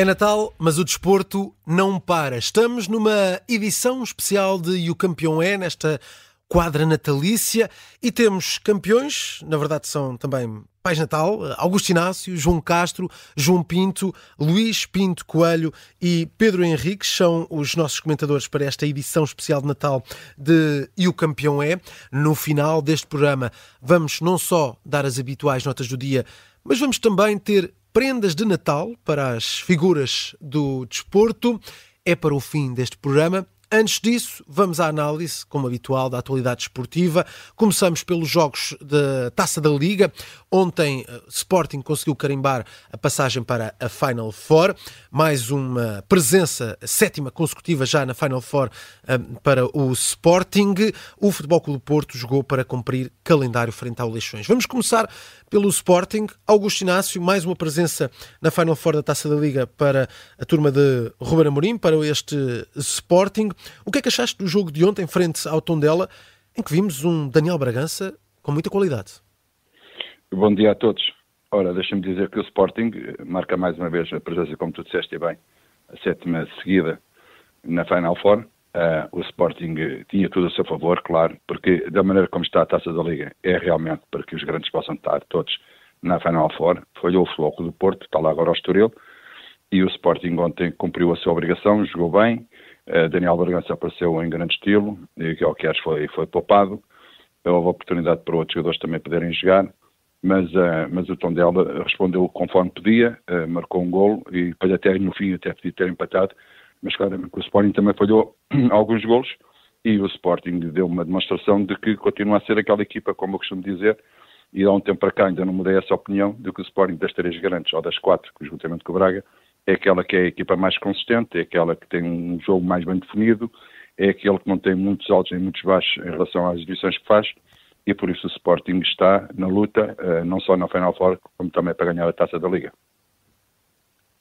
É Natal, mas o desporto não para. Estamos numa edição especial de E o Campeão é, nesta quadra natalícia, e temos campeões, na verdade são também Pais Natal, Augusto Inácio, João Castro, João Pinto, Luís Pinto Coelho e Pedro Henriques são os nossos comentadores para esta edição especial de Natal de E o Campeão é. No final deste programa vamos não só dar as habituais notas do dia, mas vamos também ter prendas de Natal para as figuras do desporto. É para o fim deste programa. Antes disso, vamos à análise, como habitual, da atualidade esportiva. Começamos pelos jogos da Taça da Liga. Ontem, eh, Sporting conseguiu carimbar a passagem para a Final Four. Mais uma presença sétima consecutiva já na Final Four eh, para o Sporting. O Futebol Clube Porto jogou para cumprir calendário frente ao Leixões. Vamos começar pelo Sporting. Augusto Inácio, mais uma presença na Final Four da Taça da Liga para a turma de Ruben Amorim, para este Sporting. O que é que achaste do jogo de ontem frente ao Tondela, em que vimos um Daniel Bragança com muita qualidade? Bom dia a todos. Ora, deixa-me dizer que o Sporting marca mais uma vez a presença, como tu disseste bem, a sétima seguida na Final Four. Uh, o Sporting tinha tudo a seu favor, claro, porque da maneira como está a taça da Liga é realmente para que os grandes possam estar todos na Final Four. Falhou o Floco do Porto, está lá agora o Estoril, e o Sporting ontem cumpriu a sua obrigação, jogou bem. Uh, Daniel Bargança apareceu em grande estilo, e o que foi, foi poupado. Houve oportunidade para outros jogadores também poderem jogar, mas, uh, mas o Tondela respondeu conforme podia, marcou um golo e depois até no fim até podia ter empatado mas claramente o Sporting também falhou alguns golos e o Sporting deu uma demonstração de que continua a ser aquela equipa, como eu costumo dizer, e há um tempo para cá ainda não mudei essa opinião, de que o Sporting das três grandes, ou das quatro, juntamente com o Braga, é aquela que é a equipa mais consistente, é aquela que tem um jogo mais bem definido, é aquele que não tem muitos altos nem muitos baixos em relação às edições que faz, e por isso o Sporting está na luta, eh, não só na Final Four, como também para ganhar a Taça da Liga.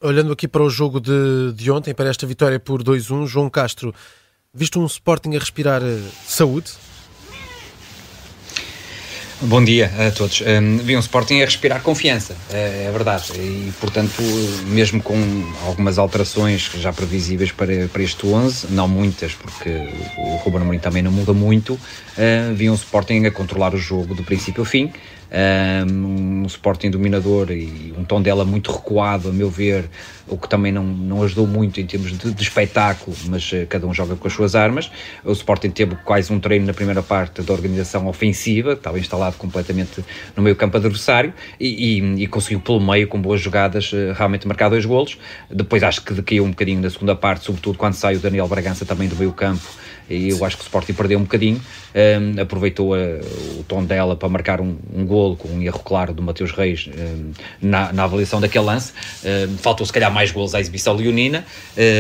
Olhando aqui para o jogo de, de ontem, para esta vitória por 2-1, João Castro, visto um Sporting a respirar uh, saúde? Bom dia a todos. Um, vi um Sporting a respirar confiança, é, é, verdade. E, portanto, mesmo com algumas alterações já previsíveis para, para este 11, não muitas, porque o Ruben Amorim também não muda muito, uh, vi um Sporting a controlar o jogo do princípio ao fim um, Sporting dominador e um tom dela muito recuado, a meu ver, o que também não, não ajudou muito em termos de, de espetáculo, mas uh, cada um joga com as suas armas. O Sporting teve quase um treino na primeira parte da organização ofensiva, estava instalado completamente no meio campo adversário e, e, e conseguiu pelo meio, com boas jogadas, uh, realmente marcar dois golos. Depois acho que decaiu um bocadinho na segunda parte, sobretudo quando sai o Daniel Bragança também do meio campo e eu acho que o Sporting perdeu um bocadinho, um, aproveitou a, o tom dela para marcar um, um golo com um erro claro do Mateus Reis um, na, na, avaliação daquele lance, um, faltou se calhar mais golos à exibição leonina,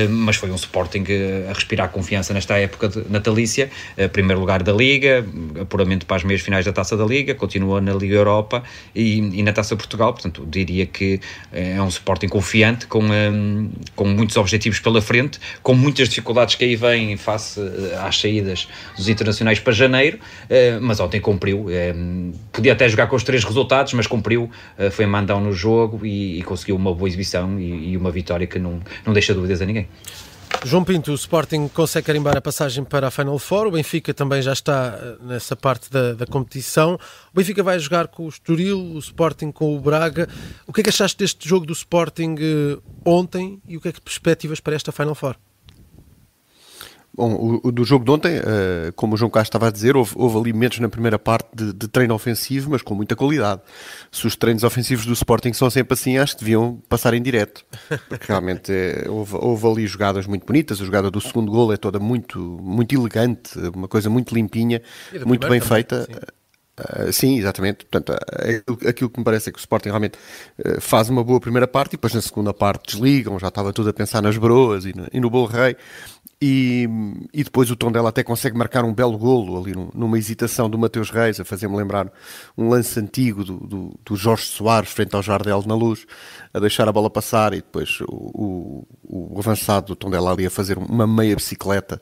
mas foi um Sporting a respirar confiança nesta época natalícia, uh, primeiro lugar da Liga, apuramento para as meias finais da Taça da Liga, continua na Liga Europa e, e na Taça Portugal, portanto diria que eh, é um Sporting confiante, com, com muitos objetivos pela frente, com muitas dificuldades que aí vêm face eh, às saídas dos internacionais para janeiro, eh, mas ontem cumpriu. Eh, podia até jogar com os três resultados, mas cumpriu, eh, foi mandão no jogo e, e conseguiu uma boa exibição e, e, uma vitória que não, não deixa dúvidas a ninguém. João Pinto, o Sporting consegue carimbar a passagem para a Final Four, o Benfica também já está nessa parte da, da competição. O Benfica vai jogar com o Estoril, o Sporting com o Braga. O que é que achaste deste jogo do Sporting ontem e o que é que perspectivas para esta Final Four? Bom, o, do jogo de ontem, uh, como o João Castro estava a dizer, houve, houve ali momentos na primeira parte de, de, treino ofensivo, mas com muita qualidade. Se os treinos ofensivos do Sporting são sempre assim, acho que deviam passar em direto. Porque realmente é, houve, houve, ali jogadas muito bonitas. A jogada do segundo gol é toda muito, muito elegante, uma coisa muito limpinha, muito bem também, feita. Sim. Uh, sim, exatamente. Portanto, uh, aquilo que me parece é que o Sporting realmente uh, faz uma boa primeira parte e depois na segunda parte desligam, já estava tudo a pensar nas broas e no, e no Bom Rei. E, e depois o Tondela até consegue marcar um belo golo ali numa hesitação do Mateus Reis, a fazer-me lembrar um lance antigo do, do, do, Jorge Soares frente ao Jardel na luz, a deixar a bola passar e depois o, o, o avançado do Tondela ali a fazer uma meia bicicleta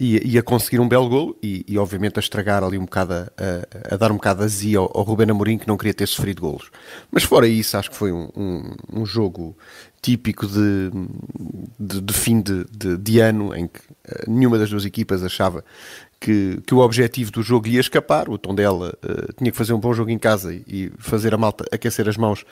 e, e, a conseguir um belo golo e, e, obviamente a estragar ali um bocado, a, a, dar um bocado azia ao, ao Ruben Amorim que não queria ter sofrido golos. Mas fora isso, acho que foi um, um, um jogo típico de, de, de fim de, de, de, ano em que uh, nenhuma das duas equipas achava que, que o objetivo do jogo ia escapar. O Tondela uh, tinha que fazer um bom jogo em casa e fazer a malta aquecer as mãos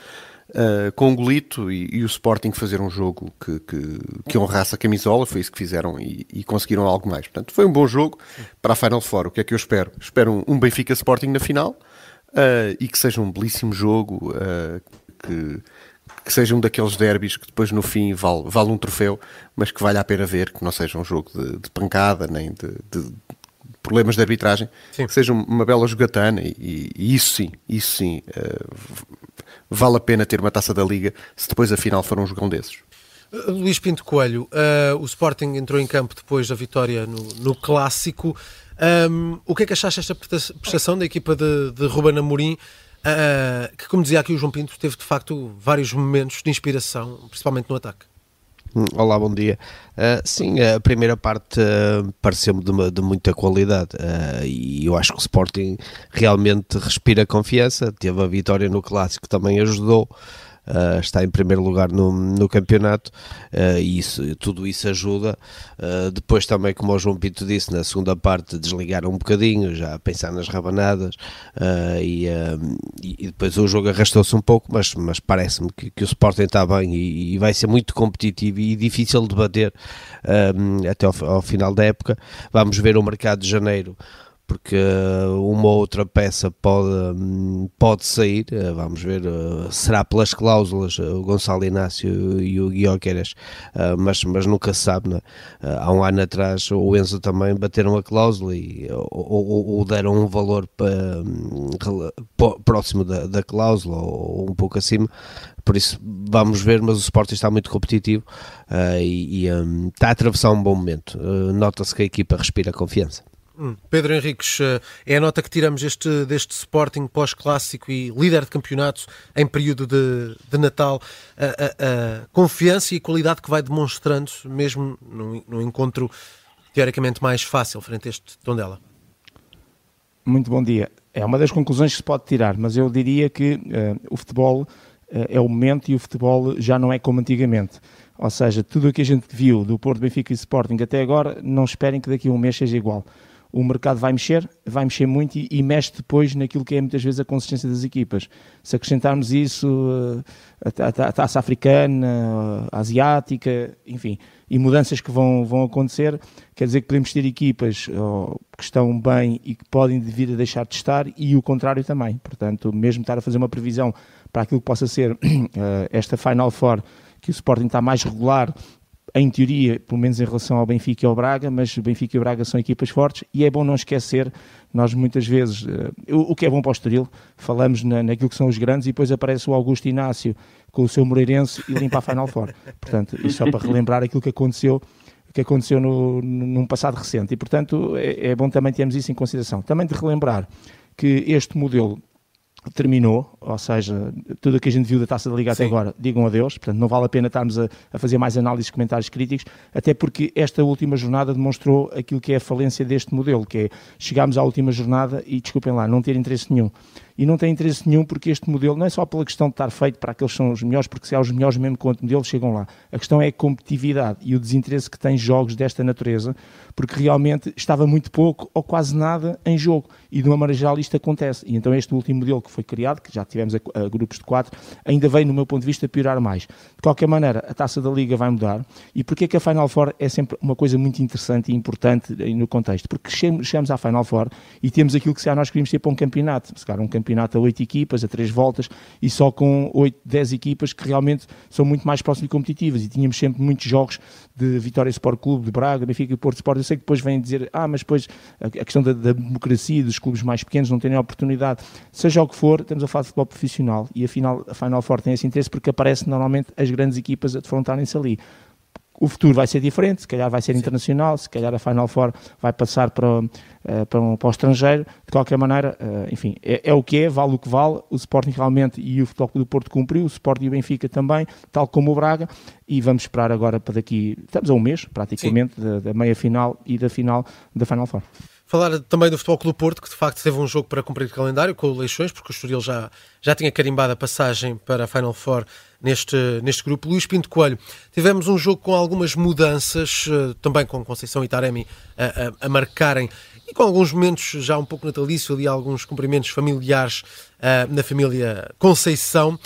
uh, com um golito e, e, o Sporting fazer um jogo que, que, que, honrasse a camisola, foi isso que fizeram e, e, conseguiram algo mais. Portanto, foi um bom jogo para a Final Four. O que é que eu espero? Espero um, um Benfica Sporting na final uh, e que seja um belíssimo jogo, uh, que, que seja um daqueles derbys que depois no fim vale, vale um troféu, mas que vale a pena ver, que não seja um jogo de, de pancada nem de, de problemas de arbitragem, sim. que seja uma bela jogatana e, e, isso sim, isso sim, uh, vale a pena ter uma taça da Liga se depois a final for um jogão desses. Uh, Luís Pinto Coelho, uh, o Sporting entrou em campo depois da vitória no, no Clássico. Um, o que é que achaste desta prestação da equipa de, de Ruben Amorim? Uh, que, como dizia aqui o João Pinto, teve de facto vários momentos de inspiração, principalmente no ataque. Hum, olá, bom dia. Uh, sim, a primeira parte uh, pareceu-me de, de, muita qualidade uh, e eu acho que o Sporting realmente respira confiança. Teve a vitória no Clássico, também ajudou uh, está em primeiro lugar no, no campeonato uh, e isso, tudo isso ajuda. Uh, depois também, como o João Pinto disse, na segunda parte desligaram um bocadinho, já a pensar nas rabanadas e, e, depois o jogo arrastou-se um pouco, mas, mas parece-me que, que, o Sporting está bem e, e, vai ser muito competitivo e difícil de bater até ao, ao final da época. Vamos ver o mercado de janeiro porque uma ou outra peça pode, pode sair, eh, vamos ver, eh, será pelas cláusulas, eh, o Gonçalo Inácio e o Guioqueras, mas, mas nunca se sabe, é? há um ano atrás o Enzo também bateram a cláusula e, ou, ou deram um valor para, próximo da, da cláusula ou um pouco acima, por isso vamos ver, mas o Sporting está muito competitivo e, e está a atravessar um bom momento. Nota-se que a equipa respira confiança. Hum. Pedro Henriques, eh, é a nota que tiramos este, deste Sporting pós-clássico e líder de campeonato em período de, de Natal, a, a, a, confiança e a qualidade que vai demonstrando, mesmo no, no encontro teoricamente mais fácil frente a este Tondela. Muito bom dia. É uma das conclusões que se pode tirar, mas eu diria que uh, o futebol uh, é o momento e o futebol já não é como antigamente. Ou seja, tudo o que a gente viu do Porto, Benfica e Sporting até agora, não esperem que daqui a um mês seja igual o mercado vai mexer, vai mexer muito e, e, mexe depois naquilo que é muitas vezes a consistência das equipas. Se acrescentarmos isso, eh, a, a taça africana, a asiática, enfim, e mudanças que vão, vão acontecer, quer dizer que podemos ter equipas oh, que estão bem e que podem vir a deixar de estar e o contrário também. Portanto, mesmo estar a fazer uma previsão para aquilo que possa ser esta Final Four, que o Sporting está mais regular em teoria, pelo menos em relação ao Benfica e ao Braga, mas Benfica e Braga são equipas fortes e é bom não esquecer, nós muitas vezes, uh, o, o, que é bom para o Estoril, falamos na, naquilo que são os grandes e depois aparece o Augusto Inácio com o seu Moreirense e limpa a Final Four. Portanto, isso só para relembrar aquilo que aconteceu que aconteceu no, num passado recente e, portanto, é, é bom também termos isso em consideração. Também de relembrar que este modelo terminou, ou seja, tudo o que a gente viu da Taça da Liga Sim. até agora, digam adeus, portanto não vale a pena estarmos a, a, fazer mais análises, comentários críticos, até porque esta última jornada demonstrou aquilo que é a falência deste modelo, que é chegámos à última jornada e, desculpem lá, não ter interesse nenhum e não tem interesse nenhum porque este modelo não é só pela questão de estar feito para aqueles que são os melhores, porque se há os melhores mesmo com outro modelo chegam lá. A questão é a competitividade e o desinteresse que tem jogos desta natureza, porque realmente estava muito pouco ou quase nada em jogo e de uma maneira geral isto acontece. E então este último modelo que foi criado, que já tivemos a, a grupos de quatro, ainda vem no meu ponto de vista piorar mais. De qualquer maneira, a taça da Liga vai mudar e porque que a Final Four é sempre uma coisa muito interessante e importante no contexto? Porque chegamos à Final Four e temos aquilo que se nós queríamos ter para um campeonato, se calhar um campeonato campeonato a 8 equipas, a 3 voltas, e só com 8, 10 equipas que realmente são muito mais próximas e competitivas. E tínhamos sempre muitos jogos de Vitória Sport Clube, de Braga, Benfica e Porto Sport. Eu sei que depois vêm dizer, ah, mas depois a questão da, da democracia dos clubes mais pequenos não terem a oportunidade. Seja o que for, estamos a falar de futebol profissional e a Final, a Final Four tem esse interesse porque aparece normalmente as grandes equipas a defrontarem-se ali o futuro vai ser diferente, se calhar vai ser Sim. internacional, se calhar a Final Four vai passar para, uh, para, um, para o estrangeiro, de qualquer maneira, uh, enfim, é, é, o que é, vale o que vale, o Sporting realmente e o Futebol do Porto cumpriu, o Sporting e o Benfica também, tal como o Braga, e vamos esperar agora para daqui, estamos a um mês praticamente, da, da meia final e da final da Final Four. Falar também do Futebol Clube Porto, que de facto teve um jogo para cumprir o calendário com o Leixões, porque o Estoril já, já tinha carimbado a passagem para a Final Four neste, neste grupo. Luís Pinto Coelho, tivemos um jogo com algumas mudanças, eh, também com Conceição e Taremi a, a, a marcarem, e com alguns momentos já um pouco natalício, ali alguns cumprimentos familiares uh, na família Conceição.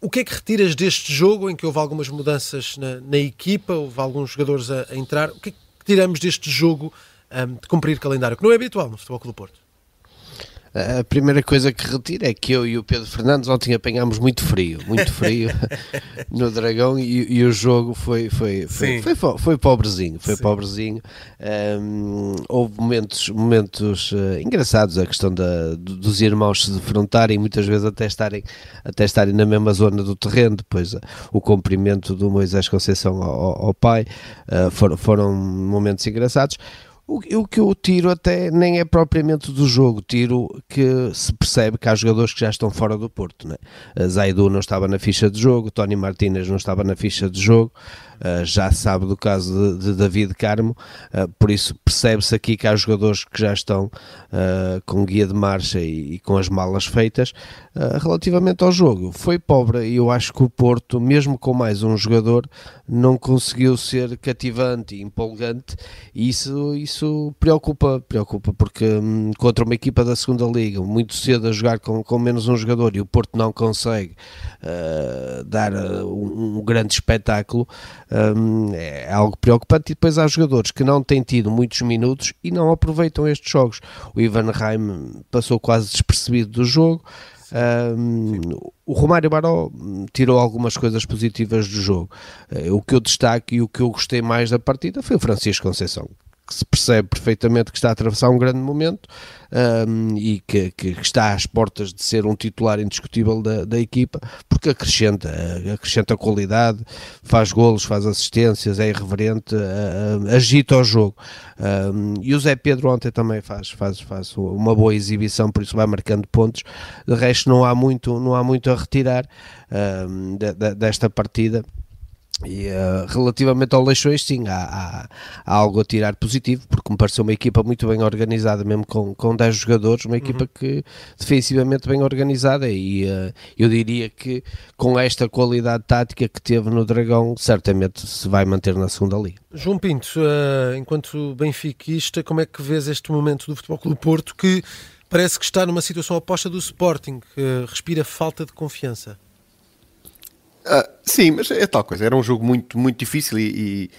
O que é que retiras deste jogo em que houve algumas mudanças na, na equipa, houve alguns jogadores a, a entrar? O que é que tiramos deste jogo um, de cumprir calendário, que não é habitual no Futebol Clube Porto. A primeira coisa que retiro é que eu e o Pedro Fernandes ontem apanhámos muito frio, muito frio no Dragão e, e, o jogo foi, foi, foi, foi, foi, foi pobrezinho, foi Sim. pobrezinho. Um, houve momentos, momentos uh, engraçados, a questão da, dos irmãos se defrontarem, muitas vezes até estarem, até estarem na mesma zona do terreno, depois uh, o cumprimento do Moisés Conceição ao, ao pai, uh, for, foram momentos engraçados. O, o, que eu tiro até nem é propriamente do jogo, tiro que se percebe que há jogadores que já estão fora do Porto. Né? Zaidu não estava na ficha de jogo, Tony Martínez não estava na ficha de jogo, uh, já sabe do caso de, de David Carmo, uh, por isso percebe-se aqui que há jogadores que já estão uh, com guia de marcha e, e com as malas feitas. relativamente ao jogo, foi pobre e eu acho que o Porto, mesmo com mais um jogador, não conseguiu ser cativante e empolgante e isso, isso preocupa, preocupa porque hum, contra uma equipa da segunda liga, muito cedo a jogar com, com menos um jogador e o Porto não consegue dar um, um grande espetáculo, um, é algo preocupante. E depois há jogadores que não têm tido muitos minutos e não aproveitam estes jogos. O Ivan Reim passou quase despercebido do jogo. Um, o Romário Baró tirou algumas coisas positivas do jogo. Uh, o que eu destaco e o que eu gostei mais da partida foi o Francisco Conceição, que se percebe perfeitamente que está a atravessar um grande momento um, e que, que, está às portas de ser um titular indiscutível da, da equipa, porque acrescenta, acrescenta qualidade, faz golos, faz assistências, é irreverente, uh, agita o jogo. Um, e o Zé Pedro ontem também faz, faz, faz uma boa exibição, por isso vai marcando pontos. De resto, não há muito, não há muito a retirar um, de, de, desta partida. E uh, relativamente ao Leixões, sim, há, há, há, algo a tirar positivo, porque me pareceu uma equipa muito bem organizada, mesmo com, com 10 jogadores, uma equipa uhum. que defensivamente bem organizada. E uh, eu diria que com esta qualidade tática que teve no Dragão, certamente se vai manter na segunda liga. João Pinto, uh, enquanto benfiquista, como é que vês este momento do Futebol Clube Porto que parece que está numa situação oposta do Sporting, que respira falta de confiança? Uh, sim, mas é tal coisa. Era um jogo muito, muito difícil e,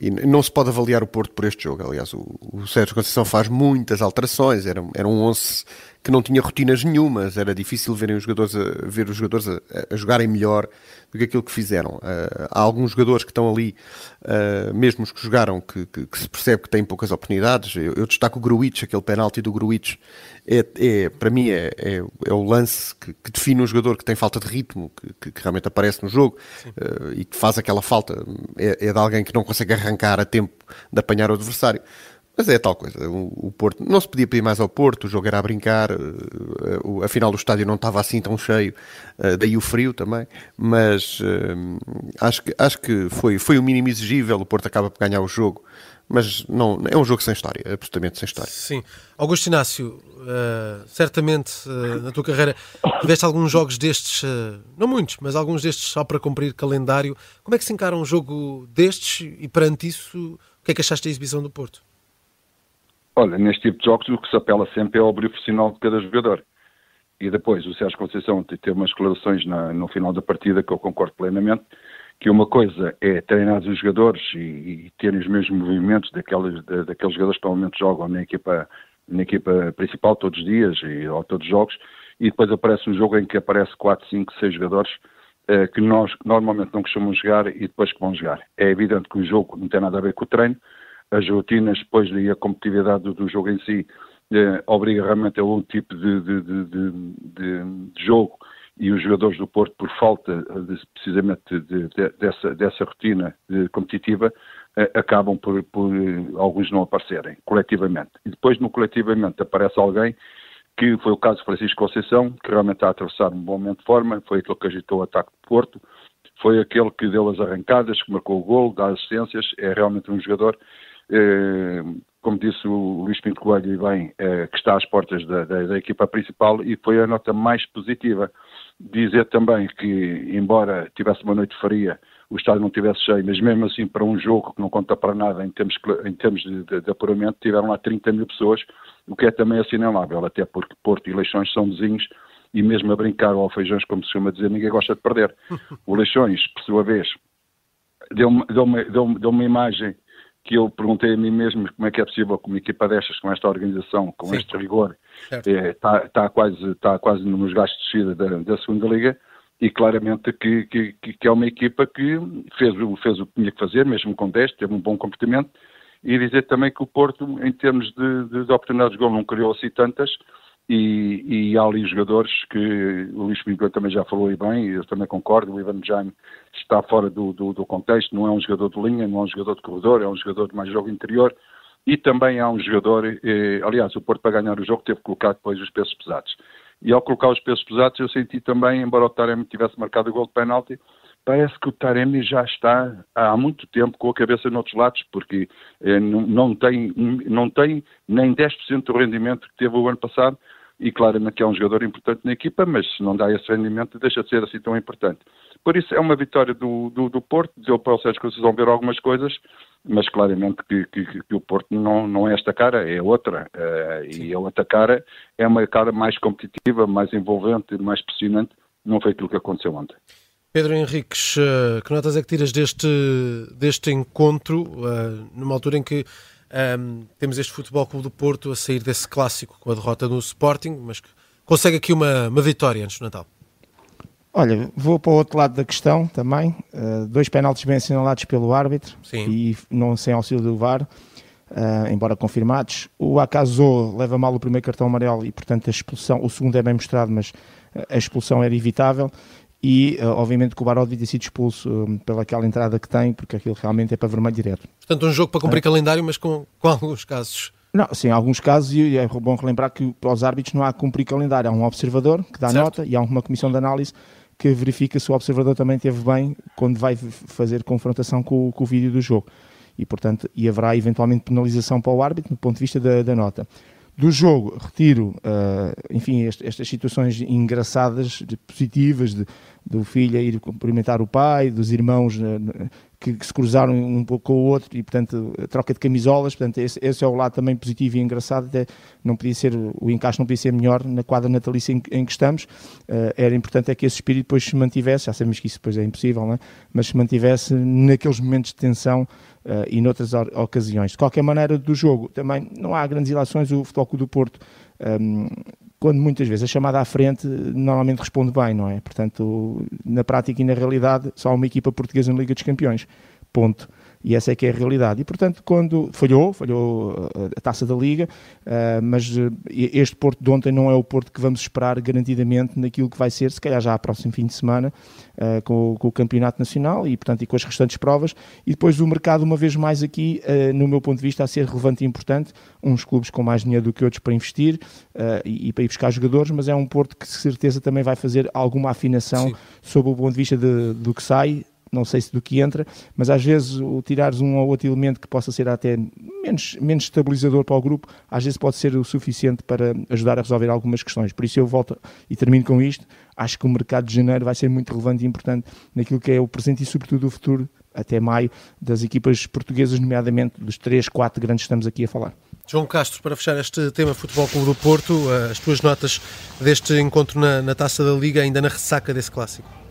e, e não se pode avaliar o Porto por este jogo. Aliás, o, o Sérgio Conceição faz muitas alterações. Era, era um 11 que não tinha rotinas nenhumas. Era difícil verem os jogadores a, ver os jogadores a, a jogarem melhor do que aquilo que fizeram. Uh, há alguns jogadores que estão ali, uh, mesmo os que jogaram, que, que, que, se percebe que têm poucas oportunidades. Eu, eu destaco o Gruitch, aquele penalti do Gruitch é, é, para mim é, é, é o lance que, que, define um jogador que tem falta de ritmo, que, realmente aparece no jogo uh, e que faz aquela falta. É, é, de alguém que não consegue arrancar a tempo de apanhar o adversário. Mas é tal coisa, o, Porto não se podia pedir mais ao Porto, o jogo era a brincar, uh, afinal o estádio não estava assim tão cheio, uh, daí o frio também, mas acho que, acho que foi, foi o mínimo exigível, o Porto acaba por ganhar o jogo, mas não, é um jogo sem história, absolutamente sem história. Sim. Augusto Inácio, certamente na tua carreira tiveste alguns jogos destes, não muitos, mas alguns destes só para cumprir calendário. Como é que se encara um jogo destes e perante isso, o que é que achaste da exibição do Porto? Olha, neste tipo de jogos o que se apela sempre é ao brilho profissional de cada jogador. E depois o Sérgio Conceição teve umas declarações na, no final da partida que eu concordo plenamente, que uma coisa é treinar os jogadores e, e terem os mesmos movimentos daqueles, daqueles jogadores que normalmente jogam na equipa, na equipa principal todos os dias e, ou todos os jogos, e depois aparece um jogo em que aparece 4, 5, 6 jogadores eh, que nós normalmente não costumamos jogar e depois que vão jogar. É evidente que o jogo não tem nada a ver com o treino, as rotinas depois daí a competitividade do, jogo em si eh, obriga realmente a outro tipo de, de, de, de, jogo e os jogadores do Porto, por falta precisamente de, de, dessa, dessa rotina competitiva, acabam por, por alguns não aparecerem coletivamente. E depois no coletivamente aparece alguém que foi o caso de Francisco Conceição, que realmente está a atravessar um bom momento de forma, foi aquele que agitou o ataque do Porto, foi aquele que deu as arrancadas, que marcou o gol, dá assistências, é realmente um jogador, eh, como disse o Luís Pinto Coelho e bem, eh, que está às portas da, da, da, equipa principal e foi a nota mais positiva. Dizer também que, embora tivesse uma noite fria, o estádio não tivesse cheio, mas mesmo assim para um jogo que não conta para nada em termos, em termos de, de, de apuramento, tiveram lá 30 mil pessoas, o que é também assinalável, até porque Porto e Leixões são vizinhos e mesmo a brincar ou feijões, como se chama dizer, ninguém gosta de perder. O Leixões, por sua vez, deu-me deu deu deu uma imagem que eu perguntei a mim mesmo como é que é possível com uma equipa destas, com esta organização, com Sim. este rigor, está é, tá, quase, tá quase nos gastos de descida da, da segunda liga, e claramente que, que, que, é uma equipa que fez, fez o que tinha que fazer, mesmo com 10, teve um bom comportamento, e dizer também que o Porto, em termos de, de oportunidades de gol, não criou assim tantas, e, e, há ali jogadores que o Luís Pinto também já falou e bem, eu também concordo, o Ivan Jaime está fora do, do, do, contexto, não é um jogador de linha, não é um jogador de corredor, é um jogador de mais jogo interior e também há um jogador, eh, aliás, o Porto para ganhar o jogo teve que colocar depois os pesos pesados. E ao colocar os pesos pesados eu senti também, embora o Taremi tivesse marcado o gol de penalti, parece que o Taremi já está há muito tempo com a cabeça noutros lados, porque eh, não, tem, não tem nem 10% do rendimento que teve o ano passado, e claramente que é um jogador importante na equipa, mas se não dá esse rendimento deixa de ser assim tão importante. Por isso é uma vitória do, do, do Porto, deu para o Sérgio que vocês vão ver algumas coisas, mas claramente que, que, que, o Porto não, não é esta cara, é outra. Uh, e a outra cara é uma cara mais competitiva, mais envolvente, mais pressionante, não foi aquilo que aconteceu ontem. Pedro Henriques, uh, que notas é que tiras deste, deste encontro, uh, numa altura em que um, temos este Futebol Clube do Porto a sair desse clássico com a derrota no Sporting, mas consegue aqui uma, uma vitória antes do Natal. Olha, vou para o outro lado da questão também. Uh, dois penaltis bem assinalados pelo árbitro Sim. e não sem auxílio do VAR, uh, embora confirmados. O Acaso leva mal o primeiro cartão amarelo e, portanto, a expulsão, o segundo é bem mostrado, mas a expulsão era evitável e uh, obviamente que o Barodi ter sido expulso um, pelaquela entrada que tem, porque aquilo realmente é para vermelho direto. Portanto, um jogo para cumprir é. calendário, mas com, com alguns casos. Não, sim, há alguns casos, e é bom relembrar que para os árbitros não há cumprir calendário, há um observador que dá certo. nota e há uma comissão de análise que verifica se o observador também teve bem quando vai fazer confrontação com, com o vídeo do jogo. E, portanto, e haverá eventualmente penalização para o árbitro do ponto de vista da, da nota. Do jogo, retiro, uh, enfim, este, estas situações engraçadas, de, positivas, de, do filho a ir cumprimentar o pai, dos irmãos uh, que, que, se cruzaram um pouco com o outro e, portanto, troca de camisolas. Portanto, esse, esse, é o lado também positivo e engraçado. Até não podia ser, o encaixe não podia ser melhor na quadra natalícia em, em que estamos. Uh, era importante é que esse espírito depois se mantivesse, já sabemos que isso depois é impossível, é? mas se mantivesse naqueles momentos de tensão uh, e noutras ocasiões. De qualquer maneira, do jogo também não há grandes ilações. O Futebol do Porto, um, quando muitas vezes a chamada à frente, normalmente responde bem, não é? Portanto, na prática e na realidade, só há uma equipa portuguesa na Liga dos Campeões. Ponto. E essa é que é a realidade. E, portanto, quando falhou, falhou eh, a taça da Liga, uh, mas uh, este Porto de ontem não é o Porto que vamos esperar garantidamente naquilo que vai ser, se calhar já a próximo fim de semana, com, o Campeonato Nacional e, portanto, e com as restantes provas. E depois o mercado, uma vez mais aqui, no meu ponto de vista, a ser relevante e importante. Uns clubes com mais dinheiro do que outros para investir e, e, para ir buscar jogadores, mas é um Porto que, de certeza, também vai fazer alguma afinação Sim. sob o ponto de vista de, do que sai não sei se do que entra, mas às vezes o tirares um ou outro elemento que possa ser até menos, menos estabilizador para o grupo, às vezes pode ser o suficiente para ajudar a resolver algumas questões. Por isso eu volto e termino com isto. Acho que o mercado de janeiro vai ser muito relevante e importante naquilo que é o presente e sobretudo o futuro até maio das equipas portuguesas, nomeadamente dos três, quatro grandes que estamos aqui a falar. João Castro, para fechar este tema Futebol Clube do Porto, as tuas notas deste encontro na, na Taça da Liga, ainda na ressaca desse clássico?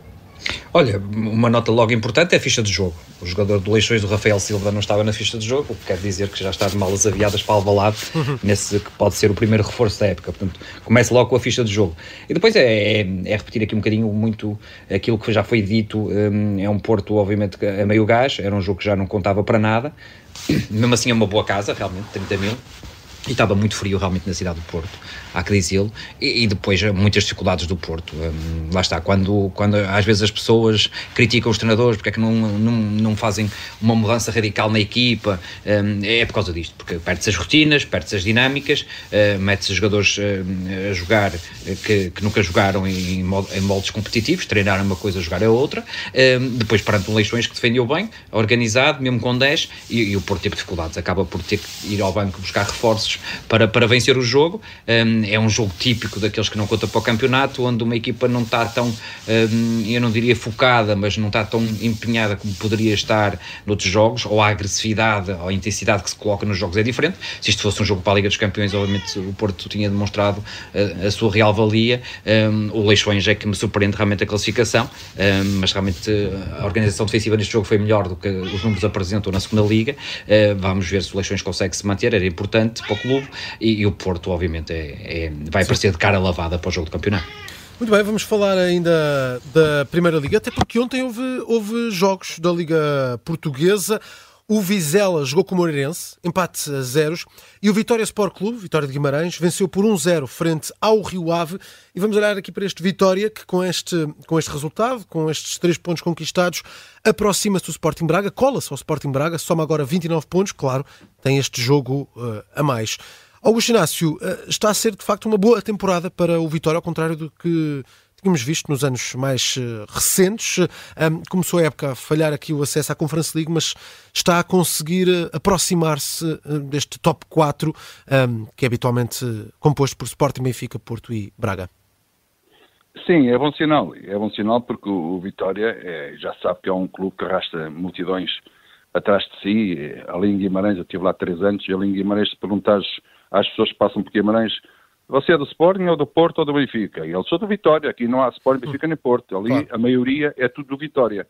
Olha, uma nota logo importante é a ficha de jogo. O jogador do Leixões do Rafael Silva não estava na ficha de jogo, o que quer dizer que já está de malas aviadas para Alvalade, nesse que pode ser o primeiro reforço da época. Portanto, comece logo com a ficha de jogo. E depois é, é, é repetir aqui um bocadinho muito aquilo que já foi dito. Um, é um Porto, obviamente, a meio gás, era um jogo que já não contava para nada. Mesmo assim é uma boa casa, realmente, 30 mil. e estava muito frio realmente na cidade do Porto, que dizê-lo, e, e, depois muitas dificuldades do Porto. Um, lá está, quando, quando às vezes as pessoas criticam os treinadores porque é que não, não, não fazem uma mudança radical na equipa, um, é por causa disto, porque perde-se as rotinas, perde-se as dinâmicas, uh, mete-se jogadores uh, a jogar que, que, nunca jogaram em, em moldes competitivos, treinar uma coisa, jogar a outra, depois perante um Leixões que defendeu bem, organizado, mesmo com 10, e, e o Porto teve dificuldades, acaba por ter que ir ao banco buscar reforços para, para vencer o jogo. Um, é um jogo típico daqueles que não conta para o campeonato, onde uma equipa não está tão, um, eu não diria focada, mas não está tão empenhada como poderia estar noutros jogos, ou a agressividade ou a intensidade que se coloca nos jogos é diferente. Se isto fosse um jogo para a Liga dos Campeões, obviamente o Porto tinha demonstrado a, a sua real valia. Um, o Leixões é que me surpreende realmente a classificação, mas realmente a organização defensiva neste jogo foi melhor do que os números apresentam na segunda Liga. Uh, vamos ver se o Leixões consegue se manter, era importante para o clube e, e o Porto, obviamente, é, é vai aparecer de cara lavada para o jogo do campeonato. Muito bem, vamos falar ainda da Primeira Liga, até porque ontem houve, houve jogos da Liga Portuguesa. O Vizela jogou com o Moreirense, empate a zeros, e o Vitória Sport Clube, Vitória de Guimarães, venceu por 1-0 frente ao Rio Ave. E vamos olhar aqui para este Vitória, que com este, com este resultado, com estes três pontos conquistados, aproxima-se do Sporting Braga, cola-se ao Sporting Braga, soma agora 29 pontos, claro, tem este jogo uh, a mais. Augusto Inácio, uh, está a ser de facto uma boa temporada para o Vitória, ao contrário do que tínhamos visto nos anos mais uh, recentes. Um, começou a época a falhar aqui o acesso à Conference League, mas está a conseguir aproximar-se deste top 4, um, que é habitualmente composto por Sporting, Benfica, Porto e Braga. Sim, é bom sinal. É bom sinal porque o, Vitória é, já sabe que é um clube que arrasta multidões atrás de si. Ali em Guimarães, eu estive lá três anos, e ali em Guimarães, se perguntares às pessoas que passam por Guimarães, você é do Sporting ou do Porto ou do Benfica? E eu sou do Vitória, aqui não há Sporting, Benfica nem Porto. Ali claro. a maioria é tudo do Vitória.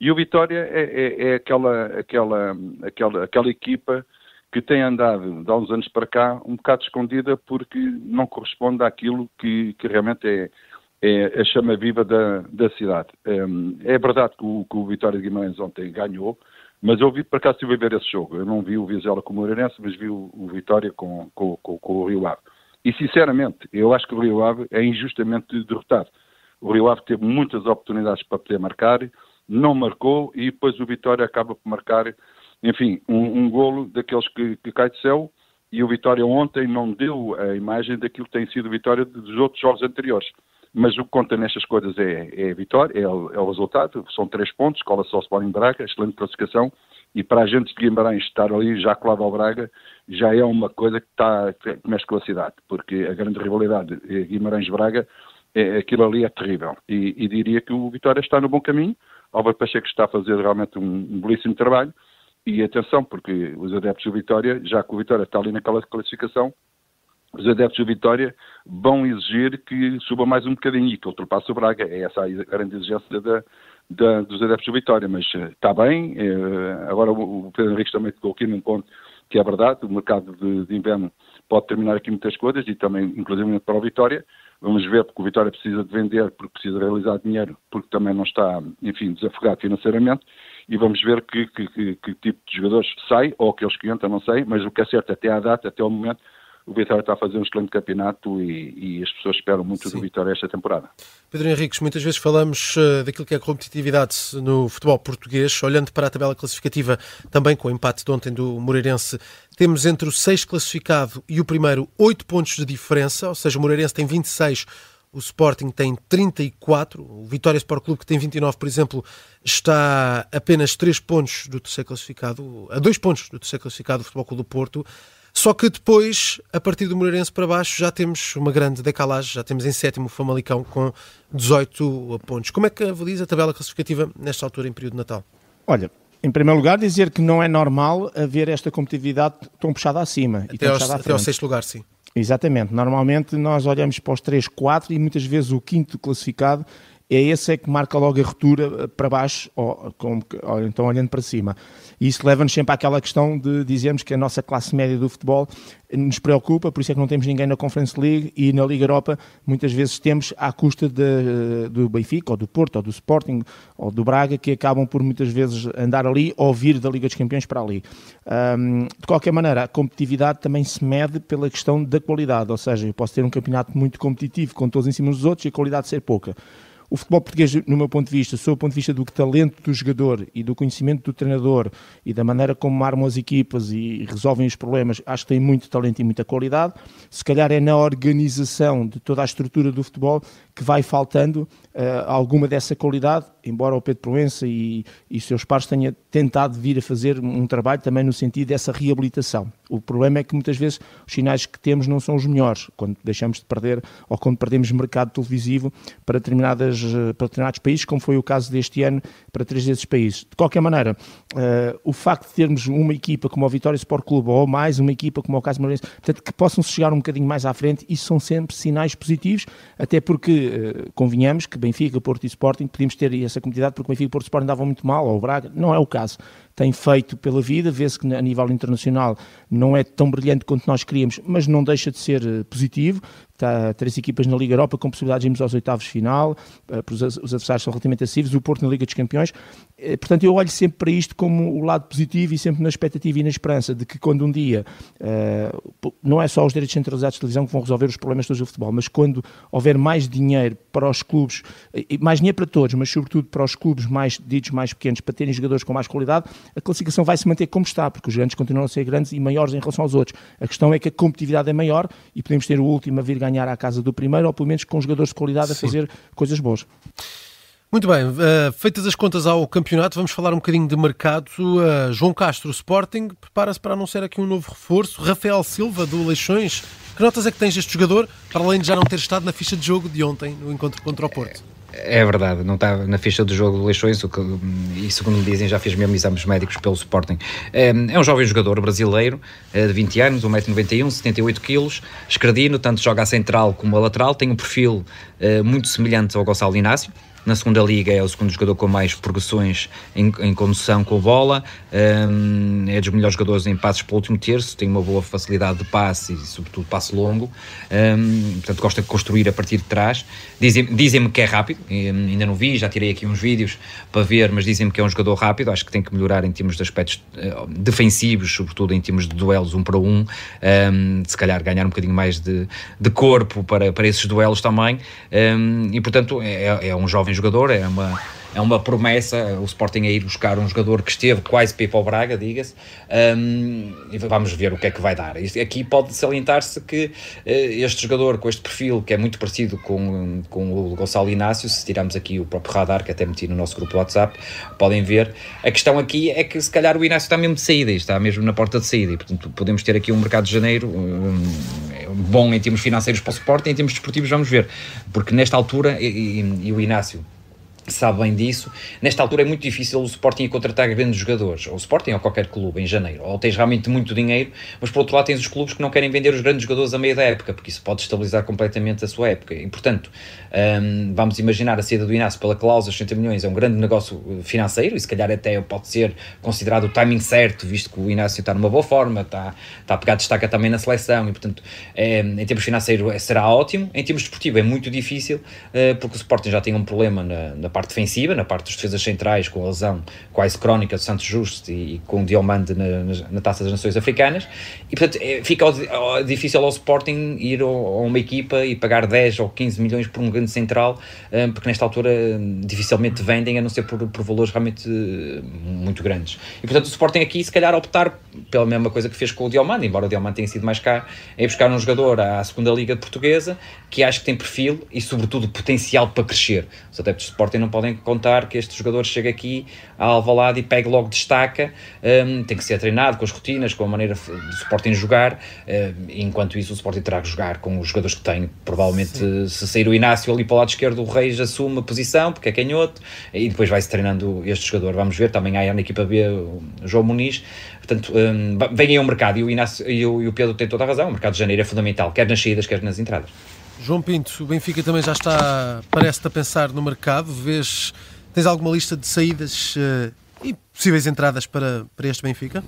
E o Vitória é, é, é aquela, aquela, aquela, aquela equipa que tem andado de há uns anos para cá um bocado escondida porque não corresponde àquilo que, que realmente é, é a chama viva da, da cidade. É, é verdade que o, que o, Vitória de Guimarães ontem ganhou, mas eu vi, por acaso estive a ver esse jogo. Eu não vi o Vizela com o Moreirense, mas vi o, o Vitória com, com, com, com, o Rio Ave. E, sinceramente, eu acho que o Rio Ave é injustamente derrotado. O Rio Ave teve muitas oportunidades para poder marcar, não marcou e depois o Vitória acaba por marcar, enfim, um, um golo daqueles que, que cai do céu e o Vitória ontem não deu a imagem daquilo que tem sido a Vitória dos outros jogos anteriores. Mas o que conta nestas coisas é, é a vitória, é o, é o, resultado. São três pontos, cola só o Sporting Braga, excelente classificação. E para a gente de Guimarães estar ali já colado ao Braga, já é uma coisa que, está, que mexe com a cidade, porque a grande rivalidade Guimarães-Braga, é, aquilo ali é terrível. E, e, diria que o Vitória está no bom caminho. Álvaro Pacheco está a fazer realmente um, um belíssimo trabalho. E atenção, porque os adeptos do Vitória, já que o Vitória está ali naquela classificação, os adeptos do Vitória vão exigir que suba mais um bocadinho e que ultrapasse o Braga. É essa a grande exigência da, da, dos adeptos do Vitória. Mas está bem. Uh, agora o, Pedro Henrique também tocou aqui num ponto que é verdade. O mercado de, de, inverno pode terminar aqui muitas coisas e também, inclusive, para o Vitória. Vamos ver, porque o Vitória precisa de vender, porque precisa realizar dinheiro, porque também não está, enfim, desafogado financeiramente. E vamos ver que, que, que, que tipo de jogadores sai, ou aqueles que entram, não sei, mas o que é certo até à data, até ao momento, o Vitória está a fazer um excelente campeonato e, e as pessoas esperam muito Sim. do Vitória esta temporada. Pedro Henriques, muitas vezes falamos uh, daquilo que é a competitividade no futebol português, olhando para a tabela classificativa também com o empate de ontem do Moreirense, temos entre o 6 classificado e o primeiro 8 pontos de diferença, ou seja, o Moreirense tem 26 o Sporting tem 34, o Vitória Sport Clube, que tem 29, por exemplo, está apenas 3 pontos do terceiro classificado, a 2 pontos do terceiro classificado do Futebol Clube do Porto. Só que depois, a partir do Moreirense para baixo, já temos uma grande decalagem, já temos em sétimo o Famalicão com 18 pontos. Como é que avaliza a tabela classificativa nesta altura, em período de Natal? Olha, em primeiro lugar, dizer que não é normal haver esta competitividade tão puxada acima. Até, e aos, até ao sexto lugar, sim. Exatamente. Normalmente nós olhamos para os 3, 4 e muitas vezes o quinto classificado é esse é que marca logo a ruptura para baixo, ou, ou, então olhando para cima. E isso leva-nos sempre àquela questão de dizermos que a nossa classe média do futebol nos preocupa, por isso é que não temos ninguém na Conference League e na Liga Europa muitas vezes temos à custa de, do Benfica, ou do Porto, ou do Sporting, ou do Braga, que acabam por muitas vezes andar ali ou vir da Liga dos Campeões para ali. Um, de qualquer maneira, a competitividade também se mede pela questão da qualidade, ou seja, eu posso ter um campeonato muito competitivo com todos em cima dos outros e a qualidade ser pouca. O futebol português, no meu ponto de vista, sob o ponto de vista do talento do jogador e do conhecimento do treinador e da maneira como armam as equipas e resolvem os problemas, acho que tem muito talento e muita qualidade. Se calhar é na organização de toda a estrutura do futebol que vai faltando uh, alguma dessa qualidade, embora o Pedro Proença e, e seus pares tenham tentado vir a fazer um trabalho também no sentido dessa reabilitação. O problema é que muitas vezes os sinais que temos não são os melhores, quando deixamos de perder ou quando perdemos mercado televisivo para, determinadas, eh, para determinados países, como foi o caso deste ano para três desses países. De qualquer maneira, uh, o facto de termos uma equipa como o Vitória Sport Clube ou mais uma equipa como o Caso Maranhense, portanto, que possam chegar um bocadinho mais à frente, isso são sempre sinais positivos, até porque, uh, convenhamos que Benfica, Porto e Sporting, podíamos ter essa competitividade porque Benfica e Porto e Sporting davam muito mal, ou o Braga, não é o caso tem feito pela vida, vê-se que a nível internacional não é tão brilhante quanto nós queríamos, mas não deixa de ser eh, positivo. Está três equipas na Liga Europa com possibilidades de irmos aos oitavos de final, eh, os adversários são relativamente acessíveis, o Porto na Liga dos Campeões. Eh, portanto, eu olho sempre para isto como o lado positivo e sempre na expectativa e na esperança de que quando um dia, não é só os direitos centralizados de televisão que vão resolver os problemas todos do futebol, mas quando houver mais dinheiro para os clubes, mais dinheiro para todos, mas sobretudo para os clubes mais ditos mais pequenos, para terem jogadores com mais qualidade, a classificação vai se manter como está, porque os grandes continuam a ser grandes e maiores em relação aos outros. A questão é que a competitividade é maior e podemos ter o último a vir ganhar à casa do primeiro, ou pelo menos com jogadores de qualidade a fazer coisas boas. Muito bem, uh, feitas as contas ao campeonato, vamos falar um bocadinho de mercado. Uh, João Castro, Sporting, prepara-se para anunciar aqui um novo reforço. Rafael Silva, do Leixões. Que notas é que tens este jogador, para além de já não ter estado na ficha de jogo de ontem, no encontro contra o Porto? É verdade, não está na ficha do jogo de Leixões, o que, e segundo me dizem, já fez mesmo exames médicos pelo Sporting. É, é um jovem jogador brasileiro, é de 20 anos, 1,91m, 78kg, escradino, tanto joga a central como a lateral, tem um perfil é, muito semelhante ao Gonçalo Inácio, na segunda liga é o segundo jogador com mais progressões em, em condução com bola, um, é dos melhores jogadores em passes para o último terço, tem uma boa facilidade de passe e sobretudo passe longo, um, portanto gosta de construir a partir de trás. Dizem-me dizem que é rápido, ainda não vi, já tirei aqui uns vídeos para ver, mas dizem-me que é um jogador rápido, acho que tem que melhorar em termos de aspectos uh, defensivos, sobretudo em termos de duelos um para um, um se calhar ganhar um bocadinho mais de, de corpo para, para esses duelos também, e portanto é, é um jovem jogador, é uma, é uma promessa o Sporting a ir buscar um jogador que esteve quase para para o Braga, diga-se, um, e vamos ver o que é que vai dar. Aqui pode salientar-se que uh, este jogador com este perfil, que é muito parecido com, com o Gonçalo Inácio, se tirarmos aqui o próprio radar, que até meti no nosso grupo WhatsApp, podem ver. A questão aqui é que se calhar o Inácio está mesmo de saída, está mesmo na porta de saída, e portanto podemos ter aqui um mercado de janeiro um, bom em termos financeiros para o Sporting, em termos desportivos vamos ver, porque nesta altura, e, e, e o Inácio sabe bem disso. Nesta altura é muito difícil o Sporting contratar grandes jogadores, ou o Sporting ou qualquer clube em janeiro, ou tens realmente muito dinheiro, mas por outro lado tens os clubes que não querem vender os grandes jogadores a meio da época, porque isso pode estabilizar completamente a sua época. E portanto, um, vamos imaginar a saída do Inácio pela cláusula 60 milhões é um grande negócio financeiro e se calhar até pode ser considerado o timing certo, visto que o Inácio está numa boa forma, está, está a pegar destaca também na seleção e portanto, é, em termos financeiros é, será ótimo. Em termos desportivos é muito difícil, uh, porque o Sporting já tem um problema na, na parte defensiva, na parte dos defesas centrais, com a lesão quase crónica de Santos Justo e, e com o Diomande na, na, na, Taça das Nações Africanas, e portanto é, fica ao, difícil ao Sporting ir ao, a uma equipa e pagar 10 ou 15 milhões por um grande central, um, porque nesta altura um, dificilmente vendem, a não ser por, por valores realmente uh, muito grandes. E portanto o Sporting aqui, se calhar, optar pela mesma coisa que fez com o Diomande, embora o Diomande tenha sido mais caro, é buscar um jogador à segunda Liga Portuguesa que acho que tem perfil e, sobretudo, potencial para crescer. Os adeptos de Sporting não podem contar que este jogador chegue aqui a Alvalade e pegue logo destaca, um, tem que ser treinado com as rotinas, com a maneira do Sporting jogar, um, enquanto isso o Sporting terá que jogar com os jogadores que tem, provavelmente Sim. se sair o Inácio ali para o lado esquerdo, o Reis assume a posição, porque é canhoto, e depois vai-se treinando este jogador, vamos ver, também há na equipa B o João Muniz, portanto, um, vem aí o mercado, e o, Inácio, e o, e o Pedro tem toda a razão, o mercado de janeiro é fundamental, quer nas saídas, quer nas entradas. João Pinto, o Benfica também já está, parece-te a pensar no mercado. Vês, tens alguma lista de saídas uh, e possíveis entradas para, para este Benfica?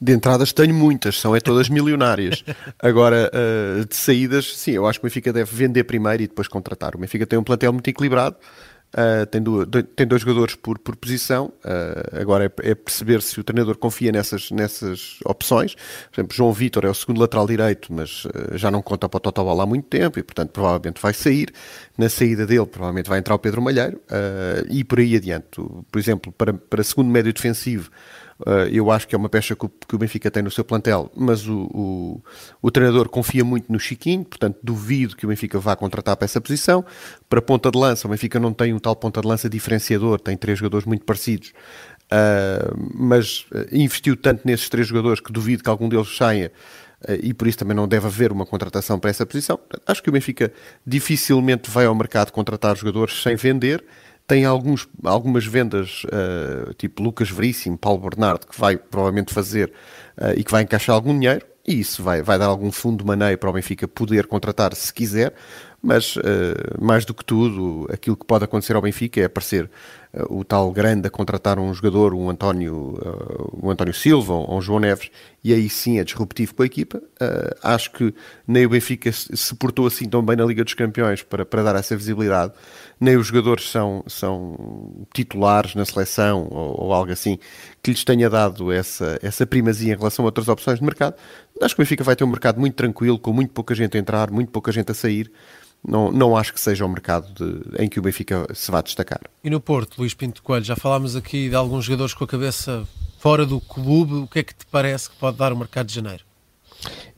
De entradas tenho muitas, são é todas milionárias. Agora, uh, de saídas, sim, eu acho que o Benfica deve vender primeiro e depois contratar. O Benfica tem um plantel muito equilibrado, Uh, tem, tem, dois jogadores por, por posição. Uh, agora é, é, perceber se o treinador confia nessas, nessas opções. Por exemplo, João Vitor é o segundo lateral direito, mas uh, já não conta para o Total há muito tempo e, portanto, provavelmente vai sair. Na saída dele, provavelmente vai entrar o Pedro Malheiro e por aí adiante. Por exemplo, para, para segundo médio defensivo, eu acho que é uma peça que o, Benfica tem no seu plantel, mas o, o, o, treinador confia muito no Chiquinho, portanto duvido que o Benfica vá contratar para essa posição. Para ponta de lança, o Benfica não tem um tal ponta de lança diferenciador, tem três jogadores muito parecidos, uh, mas uh, investiu tanto nesses três jogadores que duvido que algum deles saia. E por isso também não deve haver uma contratação para essa posição. Acho que o Benfica dificilmente vai ao mercado contratar jogadores sem vender tem alguns, algumas vendas, uh, tipo Lucas Veríssimo, Paulo Bernardo, que vai provavelmente fazer uh, e que vai encaixar algum dinheiro, e isso vai, vai dar algum fundo de maneio para o Benfica poder contratar se quiser, mas uh, mais do que tudo, aquilo que pode acontecer ao Benfica é aparecer o tal grande a contratar um jogador, um António, um António Silva ou um João Neves, e aí sim é disruptivo para a equipa. acho que nem o Benfica se portou assim tão bem na Liga dos Campeões para, para dar essa visibilidade, nem os jogadores são, são titulares na seleção ou, ou algo assim que lhes tenha dado essa, essa primazia em relação a outras opções de mercado. Acho que o Benfica vai ter um mercado muito tranquilo, com muito pouca gente a entrar, muito pouca gente a sair não, não acho que seja o mercado de, em que o Benfica se vá destacar. E no Porto, Luís Pinto Coelho, já falámos aqui de alguns jogadores com a cabeça fora do clube, o que é que te parece que pode dar o mercado de janeiro?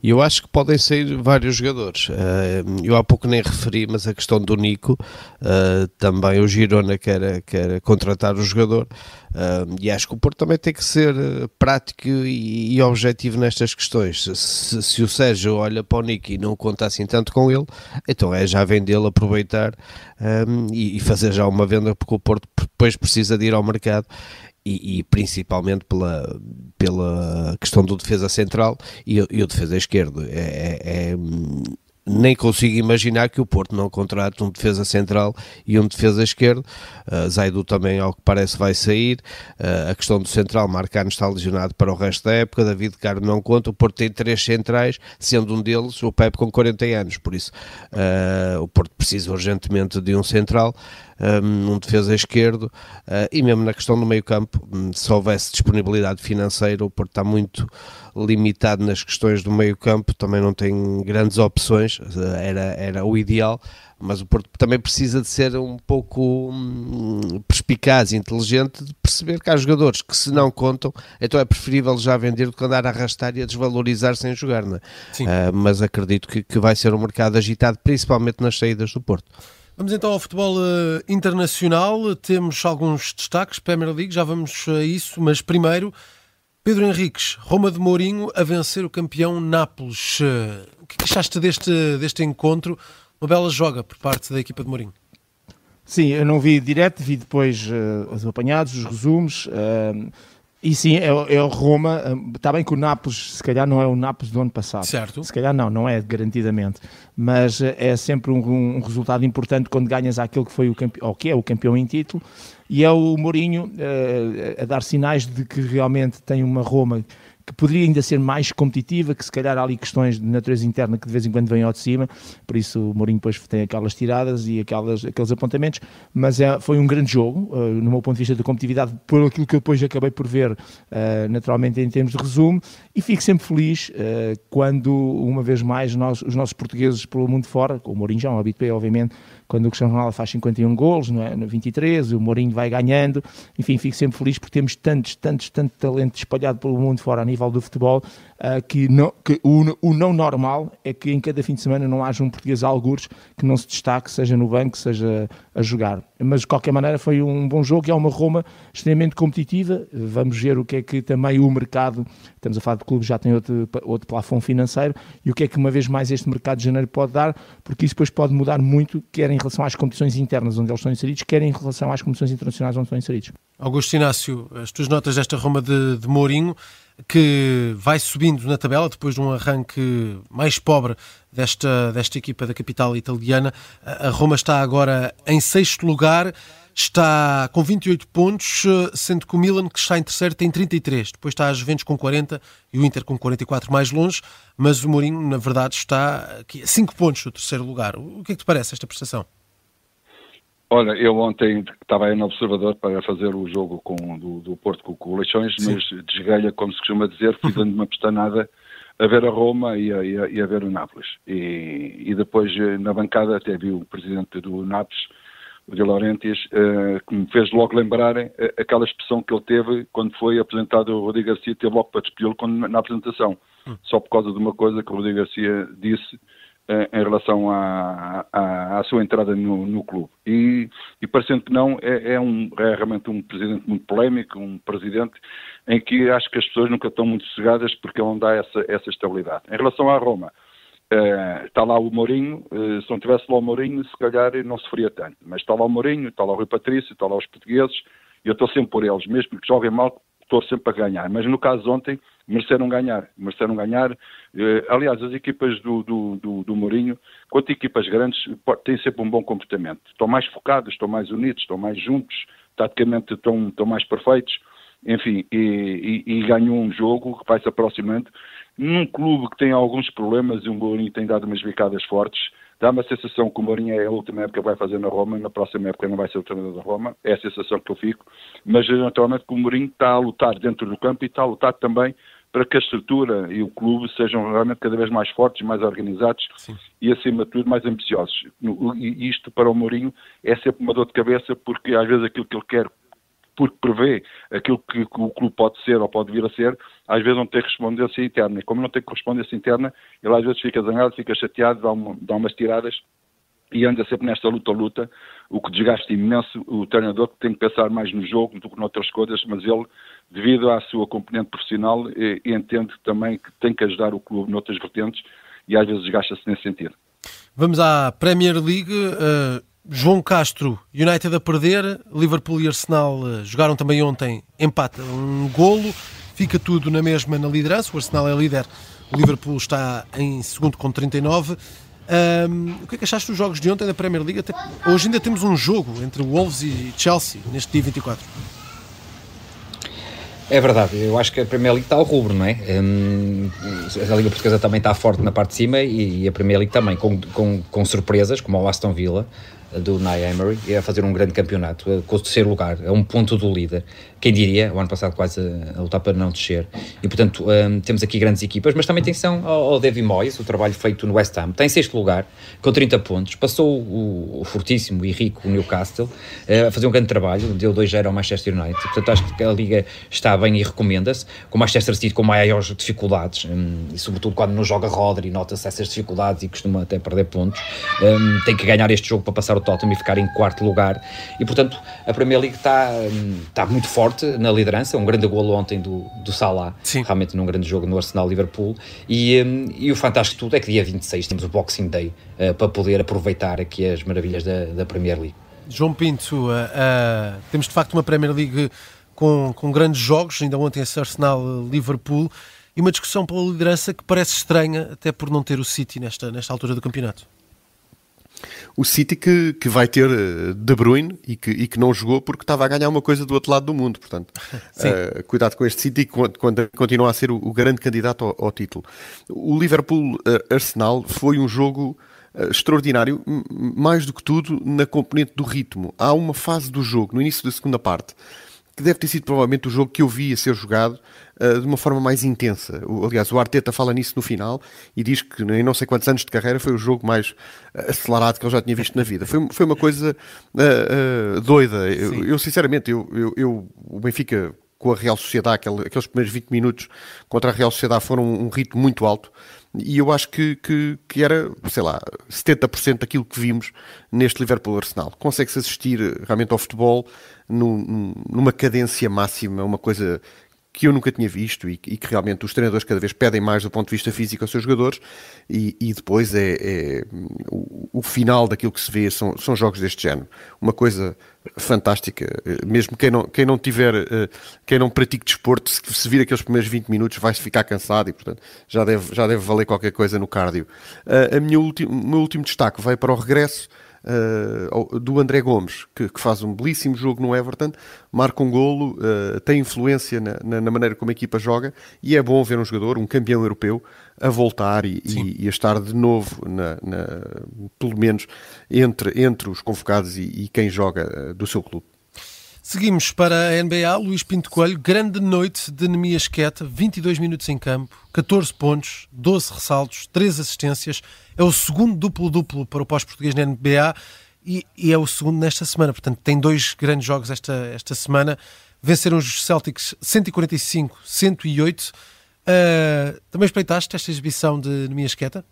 Eu acho que podem sair vários jogadores. Eh, eu há pouco nem referi, mas a questão do Nico, eh, também o Girona quer, quer contratar o jogador. Eh, e acho que o Porto também tem que ser prático e, objetivo nestas questões. Se, se o Sérgio olha para o Nico e não conta assim tanto com ele, então é já vendê-lo, aproveitar e fazer já uma venda, porque o Porto depois precisa de ir ao mercado e, e, principalmente pela, pela questão do defesa central e, e o defesa esquerdo. É, é, é, nem consigo imaginar que o Porto não contrate um defesa central e um defesa esquerdo. Uh, Zaidu também, ao que parece, vai sair. Uh, a questão do central, Marcano está lesionado para o resto da época. David Caro não conta. O Porto tem três centrais, sendo um deles o Pepe com 40 anos. Por isso, uh, o Porto precisa urgentemente de um central um defesa esquerdo uh, e mesmo na questão do meio campo, hum, se houvesse disponibilidade financeira, o Porto está muito limitado nas questões do meio campo, também não tem grandes opções, era, era o ideal, mas o Porto também precisa de ser um pouco hum, perspicaz e inteligente de perceber que há jogadores que se não contam, então é preferível já vender do que andar a arrastar e a desvalorizar sem jogar, não é? Uh, mas acredito que, que vai ser um mercado agitado, principalmente nas saídas do Porto. Vamos então ao futebol uh, internacional. Temos alguns destaques, Premier League, já vamos a isso, mas primeiro, Pedro Henriques, Roma de Mourinho a vencer o campeão Nápoles. Uh, o que achaste deste, deste encontro? Uma bela joga por parte da equipa de Mourinho. Sim, eu não vi direto, vi depois uh, os apanhados, os resumos. E sim, é, é o Roma. Está hum, bem que o Nápoles, se calhar, não é o Nápoles do ano passado. Certo. Se calhar não, não é garantidamente. Mas eh, é sempre um, um resultado importante quando ganhas aquele que foi o campeão, ou que é o campeão em título. E é o Mourinho uh, a dar sinais de que realmente tem uma Roma que poderia ainda ser mais competitiva, que se calhar há ali questões de natureza interna que de vez em quando vêm ao de cima, por isso o Mourinho depois tem aquelas tiradas e aquelas, aqueles apontamentos, mas é, foi um grande jogo, uh, no meu ponto de vista de competitividade, por aquilo que eu depois acabei por ver, uh, naturalmente em termos de resumo, e fico sempre feliz uh, quando, uma vez mais, nós, os nossos portugueses pelo mundo fora, o Mourinho já é um habitué, obviamente, quando o Cristiano Ronaldo faz 51 golos, não é? no 23, o Mourinho vai ganhando, enfim, fico sempre feliz porque temos tantos, tantos, tanto talento espalhado pelo mundo fora a nível do futebol, uh, que, não, que o, o, não normal é que em cada fim de semana não haja um português a algures que não se destaque, seja no banco, seja a jogar. Mas de qualquer maneira foi um bom jogo é uma Roma extremamente competitiva. Vamos ver o que é que também o mercado, estamos a falar de clubes, já tem outro, outro plafond financeiro, e o que é que uma vez mais este mercado de janeiro pode dar, porque isso depois pode mudar muito, quer em relação às competições internas onde eles estão inseridos, quer em relação às competições internacionais onde estão inseridos. Augusto Inácio, as tuas notas desta Roma de, de Mourinho, que vai subindo na tabela depois de um arranque mais pobre desta, desta equipa da capital italiana. A Roma está agora em sexto lugar, está com 28 pontos, sendo que o Milan, que está em terceiro, tem 33. Depois está a Juventus com 40 e o Inter com 44 mais longe, mas o Mourinho, na verdade, está aqui a 5 pontos do terceiro lugar. O que é que te parece esta prestação? Olha, eu ontem estava aí no Observador para fazer o jogo com, do, do Porto com, com o Leixões, Sim. mas desgalha, como se costuma dizer, fui dando uma pestanada a ver a Roma e a, e a, e a ver o Nápoles. E, e, depois na bancada até vi o presidente do Nápoles, o De Laurentiis, uh, que me fez logo lembrar uh, aquela expressão que ele teve quando foi apresentado o Rodrigo Garcia, teve logo para despedi-lo na apresentação, hum. só por causa de uma coisa que o Rodrigo Garcia disse eh, em relação à, à, à sua entrada no, no clube. E, e, parecendo que não, é, é, um, é realmente um presidente muito polémico, um presidente em que acho que as pessoas nunca estão muito sossegadas porque ele não dá essa, essa estabilidade. Em relação à Roma, uh, está lá o Mourinho, uh, se não tivesse lá o Mourinho, se calhar não sofria tanto. Mas está lá o Mourinho, está lá o Rui Patrício, está lá os portugueses, e eu estou sempre por eles, mesmo que joguem mal, estou sempre a ganhar. Mas no caso de ontem, mereceram ganhar. Mereceram ganhar. Eh, aliás, as equipas do, do, do, do Mourinho, quanto equipas grandes, têm sempre um bom comportamento. Estão mais focados, estão mais unidos, estão mais juntos, taticamente estão, estão mais perfeitos. Enfim, e, e, e um jogo que vai se aproximando. Num clube que tem alguns problemas e o Mourinho tem dado umas bicadas fortes, Dá-me a sensação que o Mourinho é a última época que vai fazer na Roma, na próxima época não vai ser o treinador da Roma, é a sensação que eu fico, mas naturalmente que o Mourinho está a lutar dentro do campo e está a lutar também para que a estrutura e o clube sejam realmente cada vez mais fortes, mais organizados Sim. e, acima de tudo, mais ambiciosos. E isto, para o Mourinho, é sempre uma dor de cabeça, porque às vezes aquilo que ele quer porque prevê aquilo que, que, o clube pode ser ou pode vir a ser, às vezes não tem correspondência interna. E como não tem correspondência interna, ele às vezes fica zangado, fica chateado, dá, uma, dá umas tiradas e anda sempre nesta luta-luta, o que desgasta imenso o treinador que tem que pensar mais no jogo do que noutras coisas, mas ele, devido à sua componente profissional, e, e entende também que tem que ajudar o clube noutras vertentes e às vezes desgasta-se nesse sentido. Vamos à Premier League. Uh João Castro, United a perder, Liverpool e Arsenal eh, jogaram também ontem, empate um golo, fica tudo na mesma na liderança, o Arsenal é líder, o Liverpool está em segundo com 39. Um, o que é que achaste dos jogos de ontem da Premier League? Até, hoje ainda temos um jogo entre Wolves e Chelsea neste dia 24. É verdade, eu acho que a Premier League está ao rubro, não é? Um, a Liga Portuguesa também está forte na parte de cima e, e a Premier League também, com, com, com surpresas, como o Aston Villa, do Nye Emery a fazer um grande campeonato, eh, com o terceiro lugar, a um ponto do líder. Quem diria, o ano passado quase a, lutar para não descer. E portanto, um, temos aqui grandes equipas, mas também atenção ao, ao David Moyes, o trabalho feito no West Ham. Está em sexto lugar, com 30 pontos, passou o, o fortíssimo e rico Newcastle uh, a fazer um grande trabalho, deu 2-0 ao Manchester United. Portanto, acho que a Liga está bem e recomenda-se, com o Manchester City com maiores dificuldades, um, e sobretudo quando não joga Rodri, nota-se essas dificuldades e costuma até perder pontos. Um, tem que ganhar este jogo para passar o Tottenham e ficar em quarto lugar. E, portanto, a Premier League está, está muito forte na liderança. Um grande golo ontem do, do Salah, Sim. realmente num grande jogo no Arsenal-Liverpool. E, e o fantástico tudo é que dia 26 temos o Boxing Day uh, para poder aproveitar aqui as maravilhas da, da Premier League. João Pinto, uh, uh, temos de facto uma Premier League com, com grandes jogos, ainda ontem esse Arsenal-Liverpool, e uma discussão pela liderança que parece estranha, até por não ter o City nesta, nesta altura do campeonato o City que, que vai ter eh, De Bruyne e que, e que não jogou porque estava a ganhar uma coisa do outro lado do mundo. Portanto, uh, cuidado com este City quando, quando continua a ser o, o grande candidato ao, ao, título. O Liverpool-Arsenal eh, foi um jogo extraordinário, mais do que tudo na componente do ritmo. Há uma fase do jogo, no início da segunda parte, que deve ter sido provavelmente o jogo que eu vi a ser jogado uh, de uma forma mais intensa. O, aliás, o Arteta fala nisso no final e diz que em não sei quantos anos de carreira foi o jogo mais acelerado que ele já tinha visto na vida. Foi, foi uma coisa uh, uh, doida. Eu, eu, sinceramente, eu, eu, eu, o Benfica com a Real Sociedade, aquele, aqueles primeiros 20 minutos contra a Real Sociedade foram um, um ritmo muito alto e eu acho que, que, que, era, sei lá, 70% daquilo que vimos neste Liverpool Arsenal. Consegue-se assistir realmente ao futebol numa cadência máxima, uma coisa que eu nunca tinha visto e, e, que realmente os treinadores cada vez pedem mais do ponto de vista físico aos seus jogadores e, e depois é, é o, o, final daquilo que se vê são, são jogos deste género. Uma coisa fantástica, mesmo quem não, quem não tiver, eh, quem não pratique desporto, se, se vir aqueles primeiros 20 minutos vai-se ficar cansado e portanto já deve, já deve valer qualquer coisa no cardio. Uh, a minha o meu último destaque vai para o regresso uh, do André Gomes, que, que, faz um belíssimo jogo no Everton, marca um golo, uh, tem influência na, na, na, maneira como a equipa joga e é bom ver um jogador, um campeão europeu, a voltar e, e, e a estar de novo, na, pelo menos, entre, entre os convocados e, e quem joga uh, do seu clube. Seguimos para a NBA. Luís Pinto Coelho, grande noite de Nemias Queta, 22 minutos em campo, 14 pontos, 12 ressaltos, 3 assistências. É o segundo duplo-duplo para o pós-português na NBA e, e, é o segundo nesta semana. Portanto, tem dois grandes jogos esta, esta semana. Venceram os Celtics 145-108. Uh, também espreitaste esta exibição de Nemias Queta?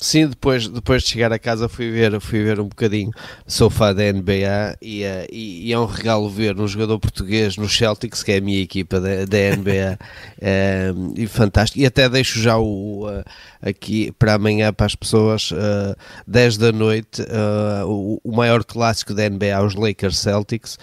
Sim, depois, depois de chegar a casa fui ver, fui ver um bocadinho. Sou fã da NBA e, uh, e, e, é um regalo ver um jogador português no Celtics, que é a minha equipa da, da NBA, uh, e fantástico. E até deixo já o, uh, aqui para amanhã para as pessoas, uh, 10 da noite, o, o, maior clássico da NBA, os Lakers Celtics.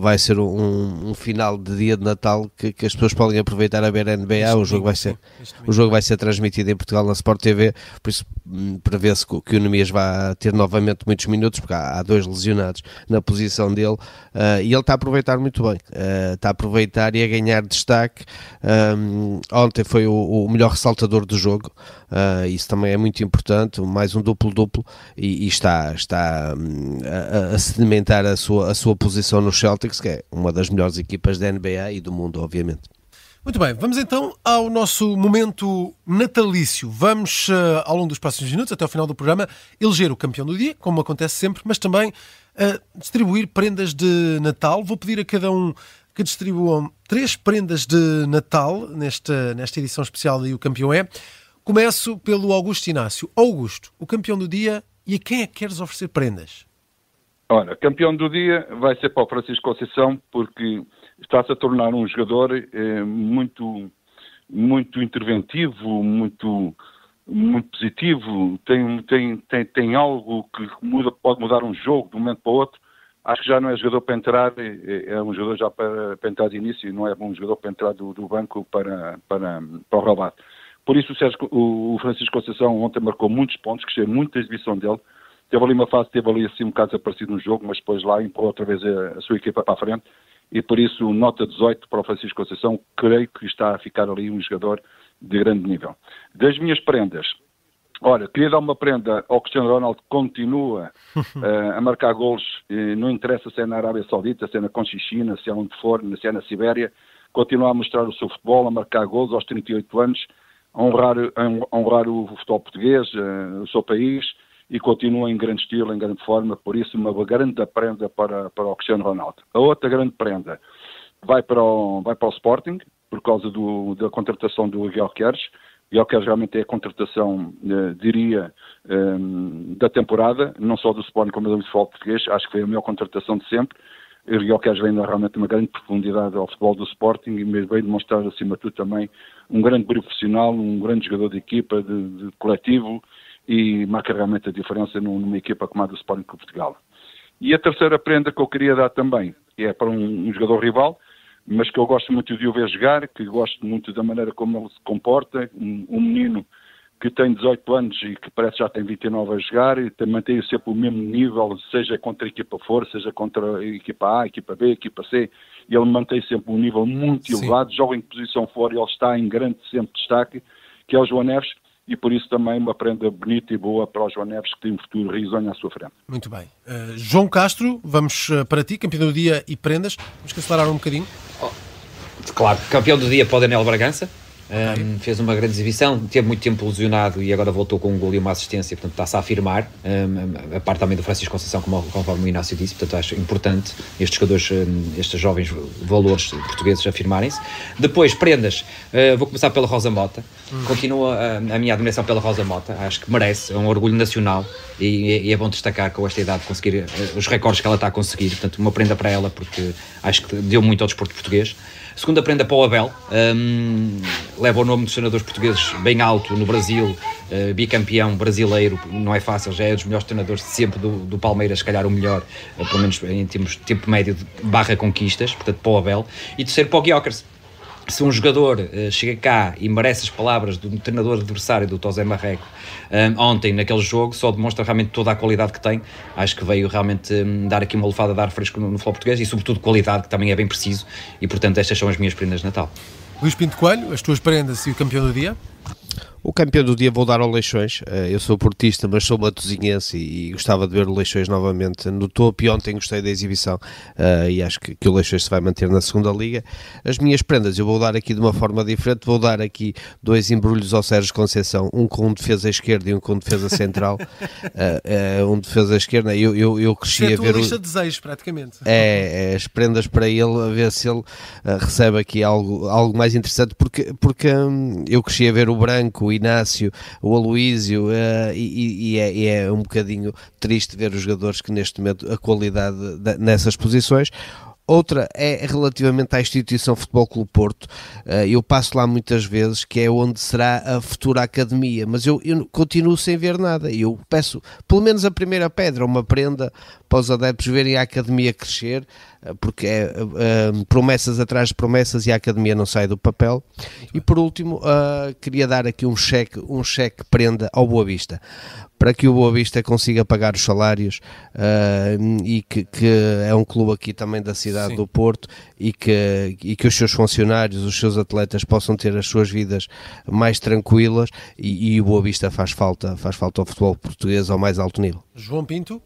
vai ser um, um, final de dia de Natal que, que, as pessoas podem aproveitar a ver a NBA. O jogo, vai ser, o jogo vai ser transmitido em Portugal na Sport TV por isso hum, prevê-se que o Nemias vai ter novamente muitos minutos, porque há, há dois lesionados na posição dele, uh, e ele está a aproveitar muito bem, uh, está a aproveitar e a ganhar destaque. Um, ontem foi o, o, melhor ressaltador do jogo, uh, isso também é muito importante, mais um duplo-duplo, e, e, está, está um, a, a, sedimentar a sua, a sua posição no Celtics, que é uma das melhores equipas da NBA e do mundo, obviamente. Muito bem, vamos então ao nosso momento natalício. Vamos, uh, ao longo dos próximos minutos, até ao final do programa, eleger o campeão do dia, como acontece sempre, mas também uh, distribuir prendas de Natal. Vou pedir a cada um que distribuam três prendas de Natal nesta, nesta edição especial e o campeão é. Começo pelo Augusto Inácio. Augusto, o campeão do dia e a quem é que queres oferecer prendas? Olha, campeão do dia vai ser para o Francisco Conceição, porque está-se a tornar um jogador eh, muito, muito interventivo, muito, muito positivo, tem, tem, tem, tem algo que muda, pode mudar um jogo de um momento para o outro. Acho que já não é jogador para entrar, é, é um jogador já para, para entrar de início, não é um jogador para entrar do, do banco para, para, para o Rabat. Por isso o, Sérgio, o Francisco Conceição ontem marcou muitos pontos, que muito muita exibição dele. Teve ali uma fase, teve ali assim um bocado desaparecido no jogo, mas depois lá empurrou outra vez a, a sua equipa para a frente e por isso nota 18 para o Francisco Conceição, creio que está a ficar ali um jogador de grande nível. Das minhas prendas, olha, queria dar uma prenda ao Cristiano Ronaldo, que continua uh, a marcar gols, não interessa se é na Arábia Saudita, se é na Conchichina, se é onde for, se é na Sibéria, continua a mostrar o seu futebol, a marcar gols aos 38 anos, a honrar, a honrar o futebol português, uh, o seu país, e continua em grande estilo, em grande forma, por isso uma grande prenda para, para o Cristiano Ronaldo. A outra grande prenda vai para o, vai para o Sporting, por causa do, da contratação do Miguel Queres. Miguel Queres realmente é a contratação, eh, diria, eh, da temporada, não só do Sporting como do futebol português, acho que foi a melhor contratação de sempre. O Queres vem realmente uma grande profundidade ao futebol do Sporting e veio demonstrar, acima de tudo, também um grande profissional, um grande jogador de equipa, de, de coletivo, e marca realmente a diferença numa equipa como a do Sporting Clube Portugal. E a terceira prenda que eu queria dar também é para um, um, jogador rival, mas que eu gosto muito de o ver jogar, que gosto muito da maneira como ele se comporta, um, um menino que tem 18 anos e que parece que já tem 29 a jogar e mantém sempre o mesmo nível, seja contra a equipa for, seja contra a equipa A, a equipa B, a equipa C, ele mantém sempre um nível muito Sim. elevado, joga em posição for e ele está em grande sempre destaque, que é o João Neves, e por isso também uma prenda bonita e boa para o João Neves, que tem um futuro risonho à sua frente. Muito bem. Uh, João Castro, vamos uh, para ti, campeão do dia e prendas. Vamos que acelerar um bocadinho. Oh, claro, campeão do dia para o Daniel Bragança, Um, fez uma grande exibição, teve muito tempo lesionado e agora voltou com um gol e uma assistência, portanto está-se a afirmar. Um, a parte também do Francisco Conceição, como, conforme o Inácio disse, portanto acho importante estes jogadores, um, estes jovens valores portugueses afirmarem-se. Depois, prendas, uh, vou começar pela Rosa Mota. Continua a, a, minha admiração pela Rosa Mota, acho que merece, é um orgulho nacional e, e é bom destacar com esta idade conseguir uh, os recordes que ela está a conseguir. Portanto, uma prenda para ela, porque acho que deu muito ao desporto português. Segunda prenda para o Abel, um, leva o nome dos treinadores portugueses bem alto no Brasil, uh, bicampeão brasileiro, não é fácil, já é dos melhores treinadores de sempre do, do Palmeiras, se calhar o melhor, uh, pelo menos em termos de tempo médio de barra conquistas, portanto para o Abel. E terceiro para o Guiocers, se um jogador uh, chega cá e merece as palavras do treinador adversário do Tosé Marreco um, ontem naquele jogo, só demonstra realmente toda a qualidade que tem. Acho que veio realmente um, dar aqui uma lufada de ar fresco no, no futebol português e, sobretudo, qualidade, que também é bem preciso. E, portanto, estas são as minhas prendas de Natal. Luís Pinto Coelho, as tuas prendas e o campeão do dia? O campeão do dia vou dar ao Leixões. Eh, eu sou portista, mas sou matosinhense e, gostava de ver o Leixões novamente no topo. E ontem gostei da exibição eh, e acho que, que o Leixões se vai manter na segunda liga. As minhas prendas eu vou dar aqui de uma forma diferente. Vou dar aqui dois embrulhos ao Sérgio Conceição, um com defesa esquerda e um com defesa central. uh, uh, um defesa esquerda. Eu, eu, eu cresci é a ver. lista o... de desejos, praticamente. É, é, as prendas para ele, a ver se ele recebe aqui algo, algo mais interessante, porque, porque hum, eu cresci a ver o branco o Inácio, o Aloísio, uh, e, e, é, e, é, um bocadinho triste ver os jogadores que neste momento a qualidade nessas posições. Outra é relativamente à instituição Futebol Clube Porto. Eh, eu passo lá muitas vezes, que é onde será a futura academia, mas eu, eu continuo sem ver nada. Eu peço pelo menos a primeira pedra, uma prenda para os adeptos verem a academia crescer, porque é uh, promessas atrás de promessas e a academia não sai do papel. E por último, uh, queria dar aqui um cheque, um cheque prenda ao Boa Vista para que o Boa Vista consiga pagar os salários uh, e que, que, é um clube aqui também da cidade Sim. do Porto e que, e que os seus funcionários, os seus atletas possam ter as suas vidas mais tranquilas e, e o Boa Vista faz falta, faz falta ao futebol português ao mais alto nível. João Pinto?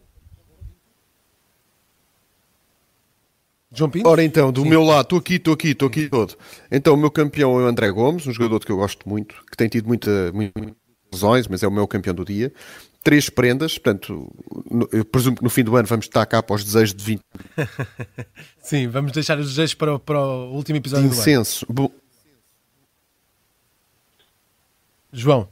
João Pinto? Ora então, do Sim. meu lado, estou aqui, estou aqui, estou aqui todo. Então, o meu campeão é o André Gomes, um jogador que eu gosto muito, que tem tido muita, muita lesões, mas é o meu campeão do dia. Três prendas, portanto, eu presumo que no fim do ano vamos estar cá para os desejos de 20. Sim, vamos deixar os desejos para, o, para o último episódio de incenso. do ano. João.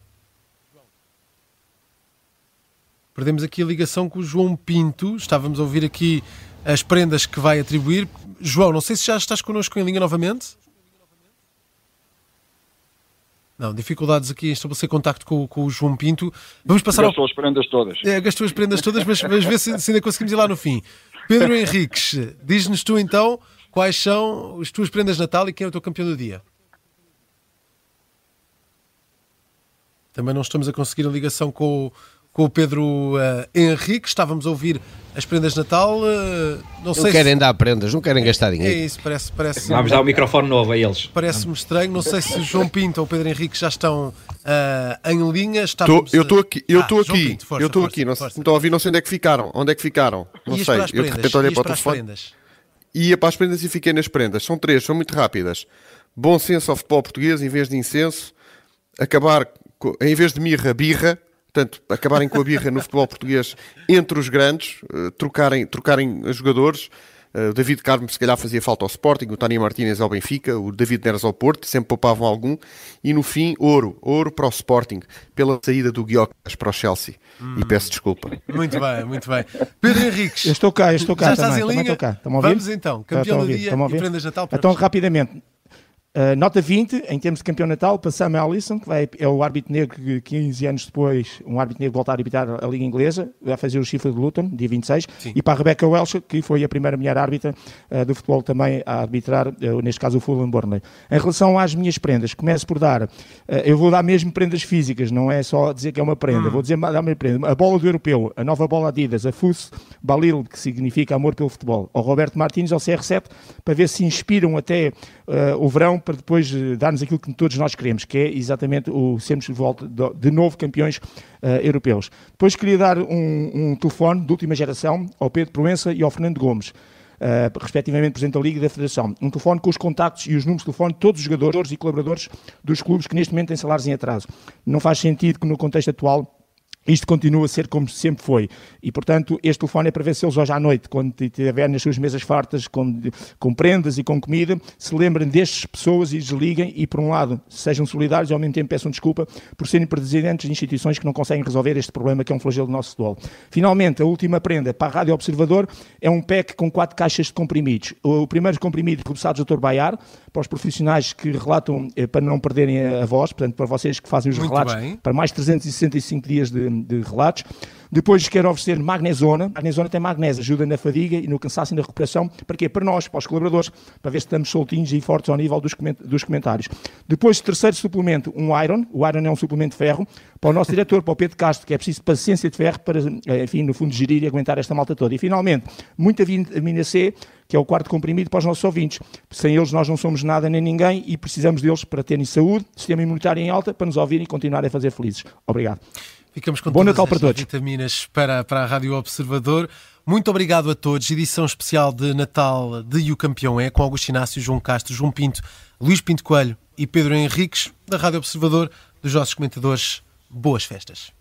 Perdemos aqui a ligação com o João Pinto. Estávamos a ouvir aqui as prendas que vai atribuir. João, não sei se já estás connosco em linha novamente. Não, dificuldades aqui em estabelecer contacto com, com o João Pinto. Vamos passar gastou ao... as prendas todas. É, gastou as prendas todas, mas vamos ver se, se ainda conseguimos ir lá no fim. Pedro Henriques, diz-nos tu então quais são as tuas prendas de Natal e quem é o teu campeão do dia. Também não estamos a conseguir a ligação com, com o Pedro uh, Henrique. Estávamos a ouvir as prendas de Natal, uh, não, não sei querem se... dar prendas, não querem gastar dinheiro. É isso, parece. parece Vamos dar um microfone novo a eles. Parece-me estranho. Não sei se João Pinto ou Pedro Henrique já estão uh, em linha. Tô, eu estou aqui, eu estou ah, aqui, Pinto, força, eu estou aqui. Não, estão a ouvir, não sei onde é que ficaram. Onde é que ficaram? Não sei. eu de repente olhei para o telefone. Ia para as prendas e fiquei nas prendas. São três, são muito rápidas. Bom senso ao futebol português, em vez de incenso. Acabar, em vez de mirra, birra Portanto, acabarem com a birra no futebol português entre os grandes, uh, trocarem, trocarem jogadores. Uh, o David Carmo se calhar fazia falta ao Sporting, o Tony Martínez ao Benfica, o David Neres ao Porto, sempre poupavam algum. E no fim, ouro, ouro para o Sporting, pela saída do Guiocas para o Chelsea. Hum. E peço desculpa. Muito bem, muito bem. Pedro Henriques. Eu estou cá, eu estou cá. Já também, estás em linha? Cá. Vamos então, campeão do dia e prendas Natal. Então, rapidamente, Uh, nota 20, em termos de campeão natal, para Sam Allison, que vai, é o árbitro negro que 15 anos depois, um árbitro negro voltar a arbitrar a Liga Inglesa, vai fazer o chifre de Luton, dia 26, Sim. e para a Rebecca Welsh, que foi a primeira mulher árbitra uh, do futebol também a arbitrar, uh, neste caso o Fulham Burnley. Em relação às minhas prendas, começo por dar, eu vou dar mesmo prendas físicas, não é só dizer que é uma prenda, hum. vou dizer dar uma prenda. A bola do europeu, a nova bola Adidas, a FUS Balil, que significa amor pelo futebol, ao Roberto Martins, ao CR7, para ver se inspiram até o verão, para depois dar-nos aquilo que todos nós queremos, que é exatamente o sermos de, volta, de novo campeões uh, europeus. Depois queria dar um, um, telefone de última geração ao Pedro Proença e ao Fernando Gomes. uh, respectivamente Presidente da Liga e da Federação. Um telefone com os contactos e os números de telefone de todos os jogadores e colaboradores dos clubes que neste momento têm salários em atraso. Não faz sentido que no contexto atual isto continua a ser como sempre foi. E, portanto, este telefone é para ver se eles hoje à noite, quando estiver nas suas mesas fartas com, com prendas e com comida, se lembrem destas pessoas e desliguem e, por um lado, sejam solidários e ao mesmo tempo peçam desculpa por serem presidentes de instituições que não conseguem resolver este problema que é um flagelo do nosso futebol. Finalmente, a última prenda para a Rádio Observador é um pack com quatro caixas de comprimidos. O primeiro comprimido, começado Dr. Baiar, para os profissionais que relatam eh, para não perderem a voz, portanto, para vocês que fazem os Muito relatos, bem. para mais 365 dias de de relatos. Depois quero oferecer magnezona. Magnezona tem magnésio, ajuda na fadiga e no cansaço e na recuperação. Para quê? Para nós, para os colaboradores, para ver se estamos soltinhos e fortes ao nível dos, dos comentários. Depois, terceiro suplemento, um iron. O iron é um suplemento de ferro. Para o nosso diretor, para o Pedro Castro, que é preciso paciência de ferro para, eh, enfim, no fundo, gerir e aguentar esta malta toda. E, finalmente, muita vitamina C, que é o quarto comprimido para os nossos ouvintes. Sem eles nós não somos nada nem ninguém e precisamos deles para terem saúde, sistema imunitário em alta, para nos ouvirem e continuarem a fazer felizes. Obrigado. Ficamos com Bom Natal para todos. vitaminas para, para a Rádio Observador. Muito obrigado a todos. Edição especial de Natal de O Campeão é com Augusto Inácio, João Castro, João Pinto, Luís Pinto Coelho e Pedro Henriques, da Rádio Observador, dos nossos comentadores. Boas festas.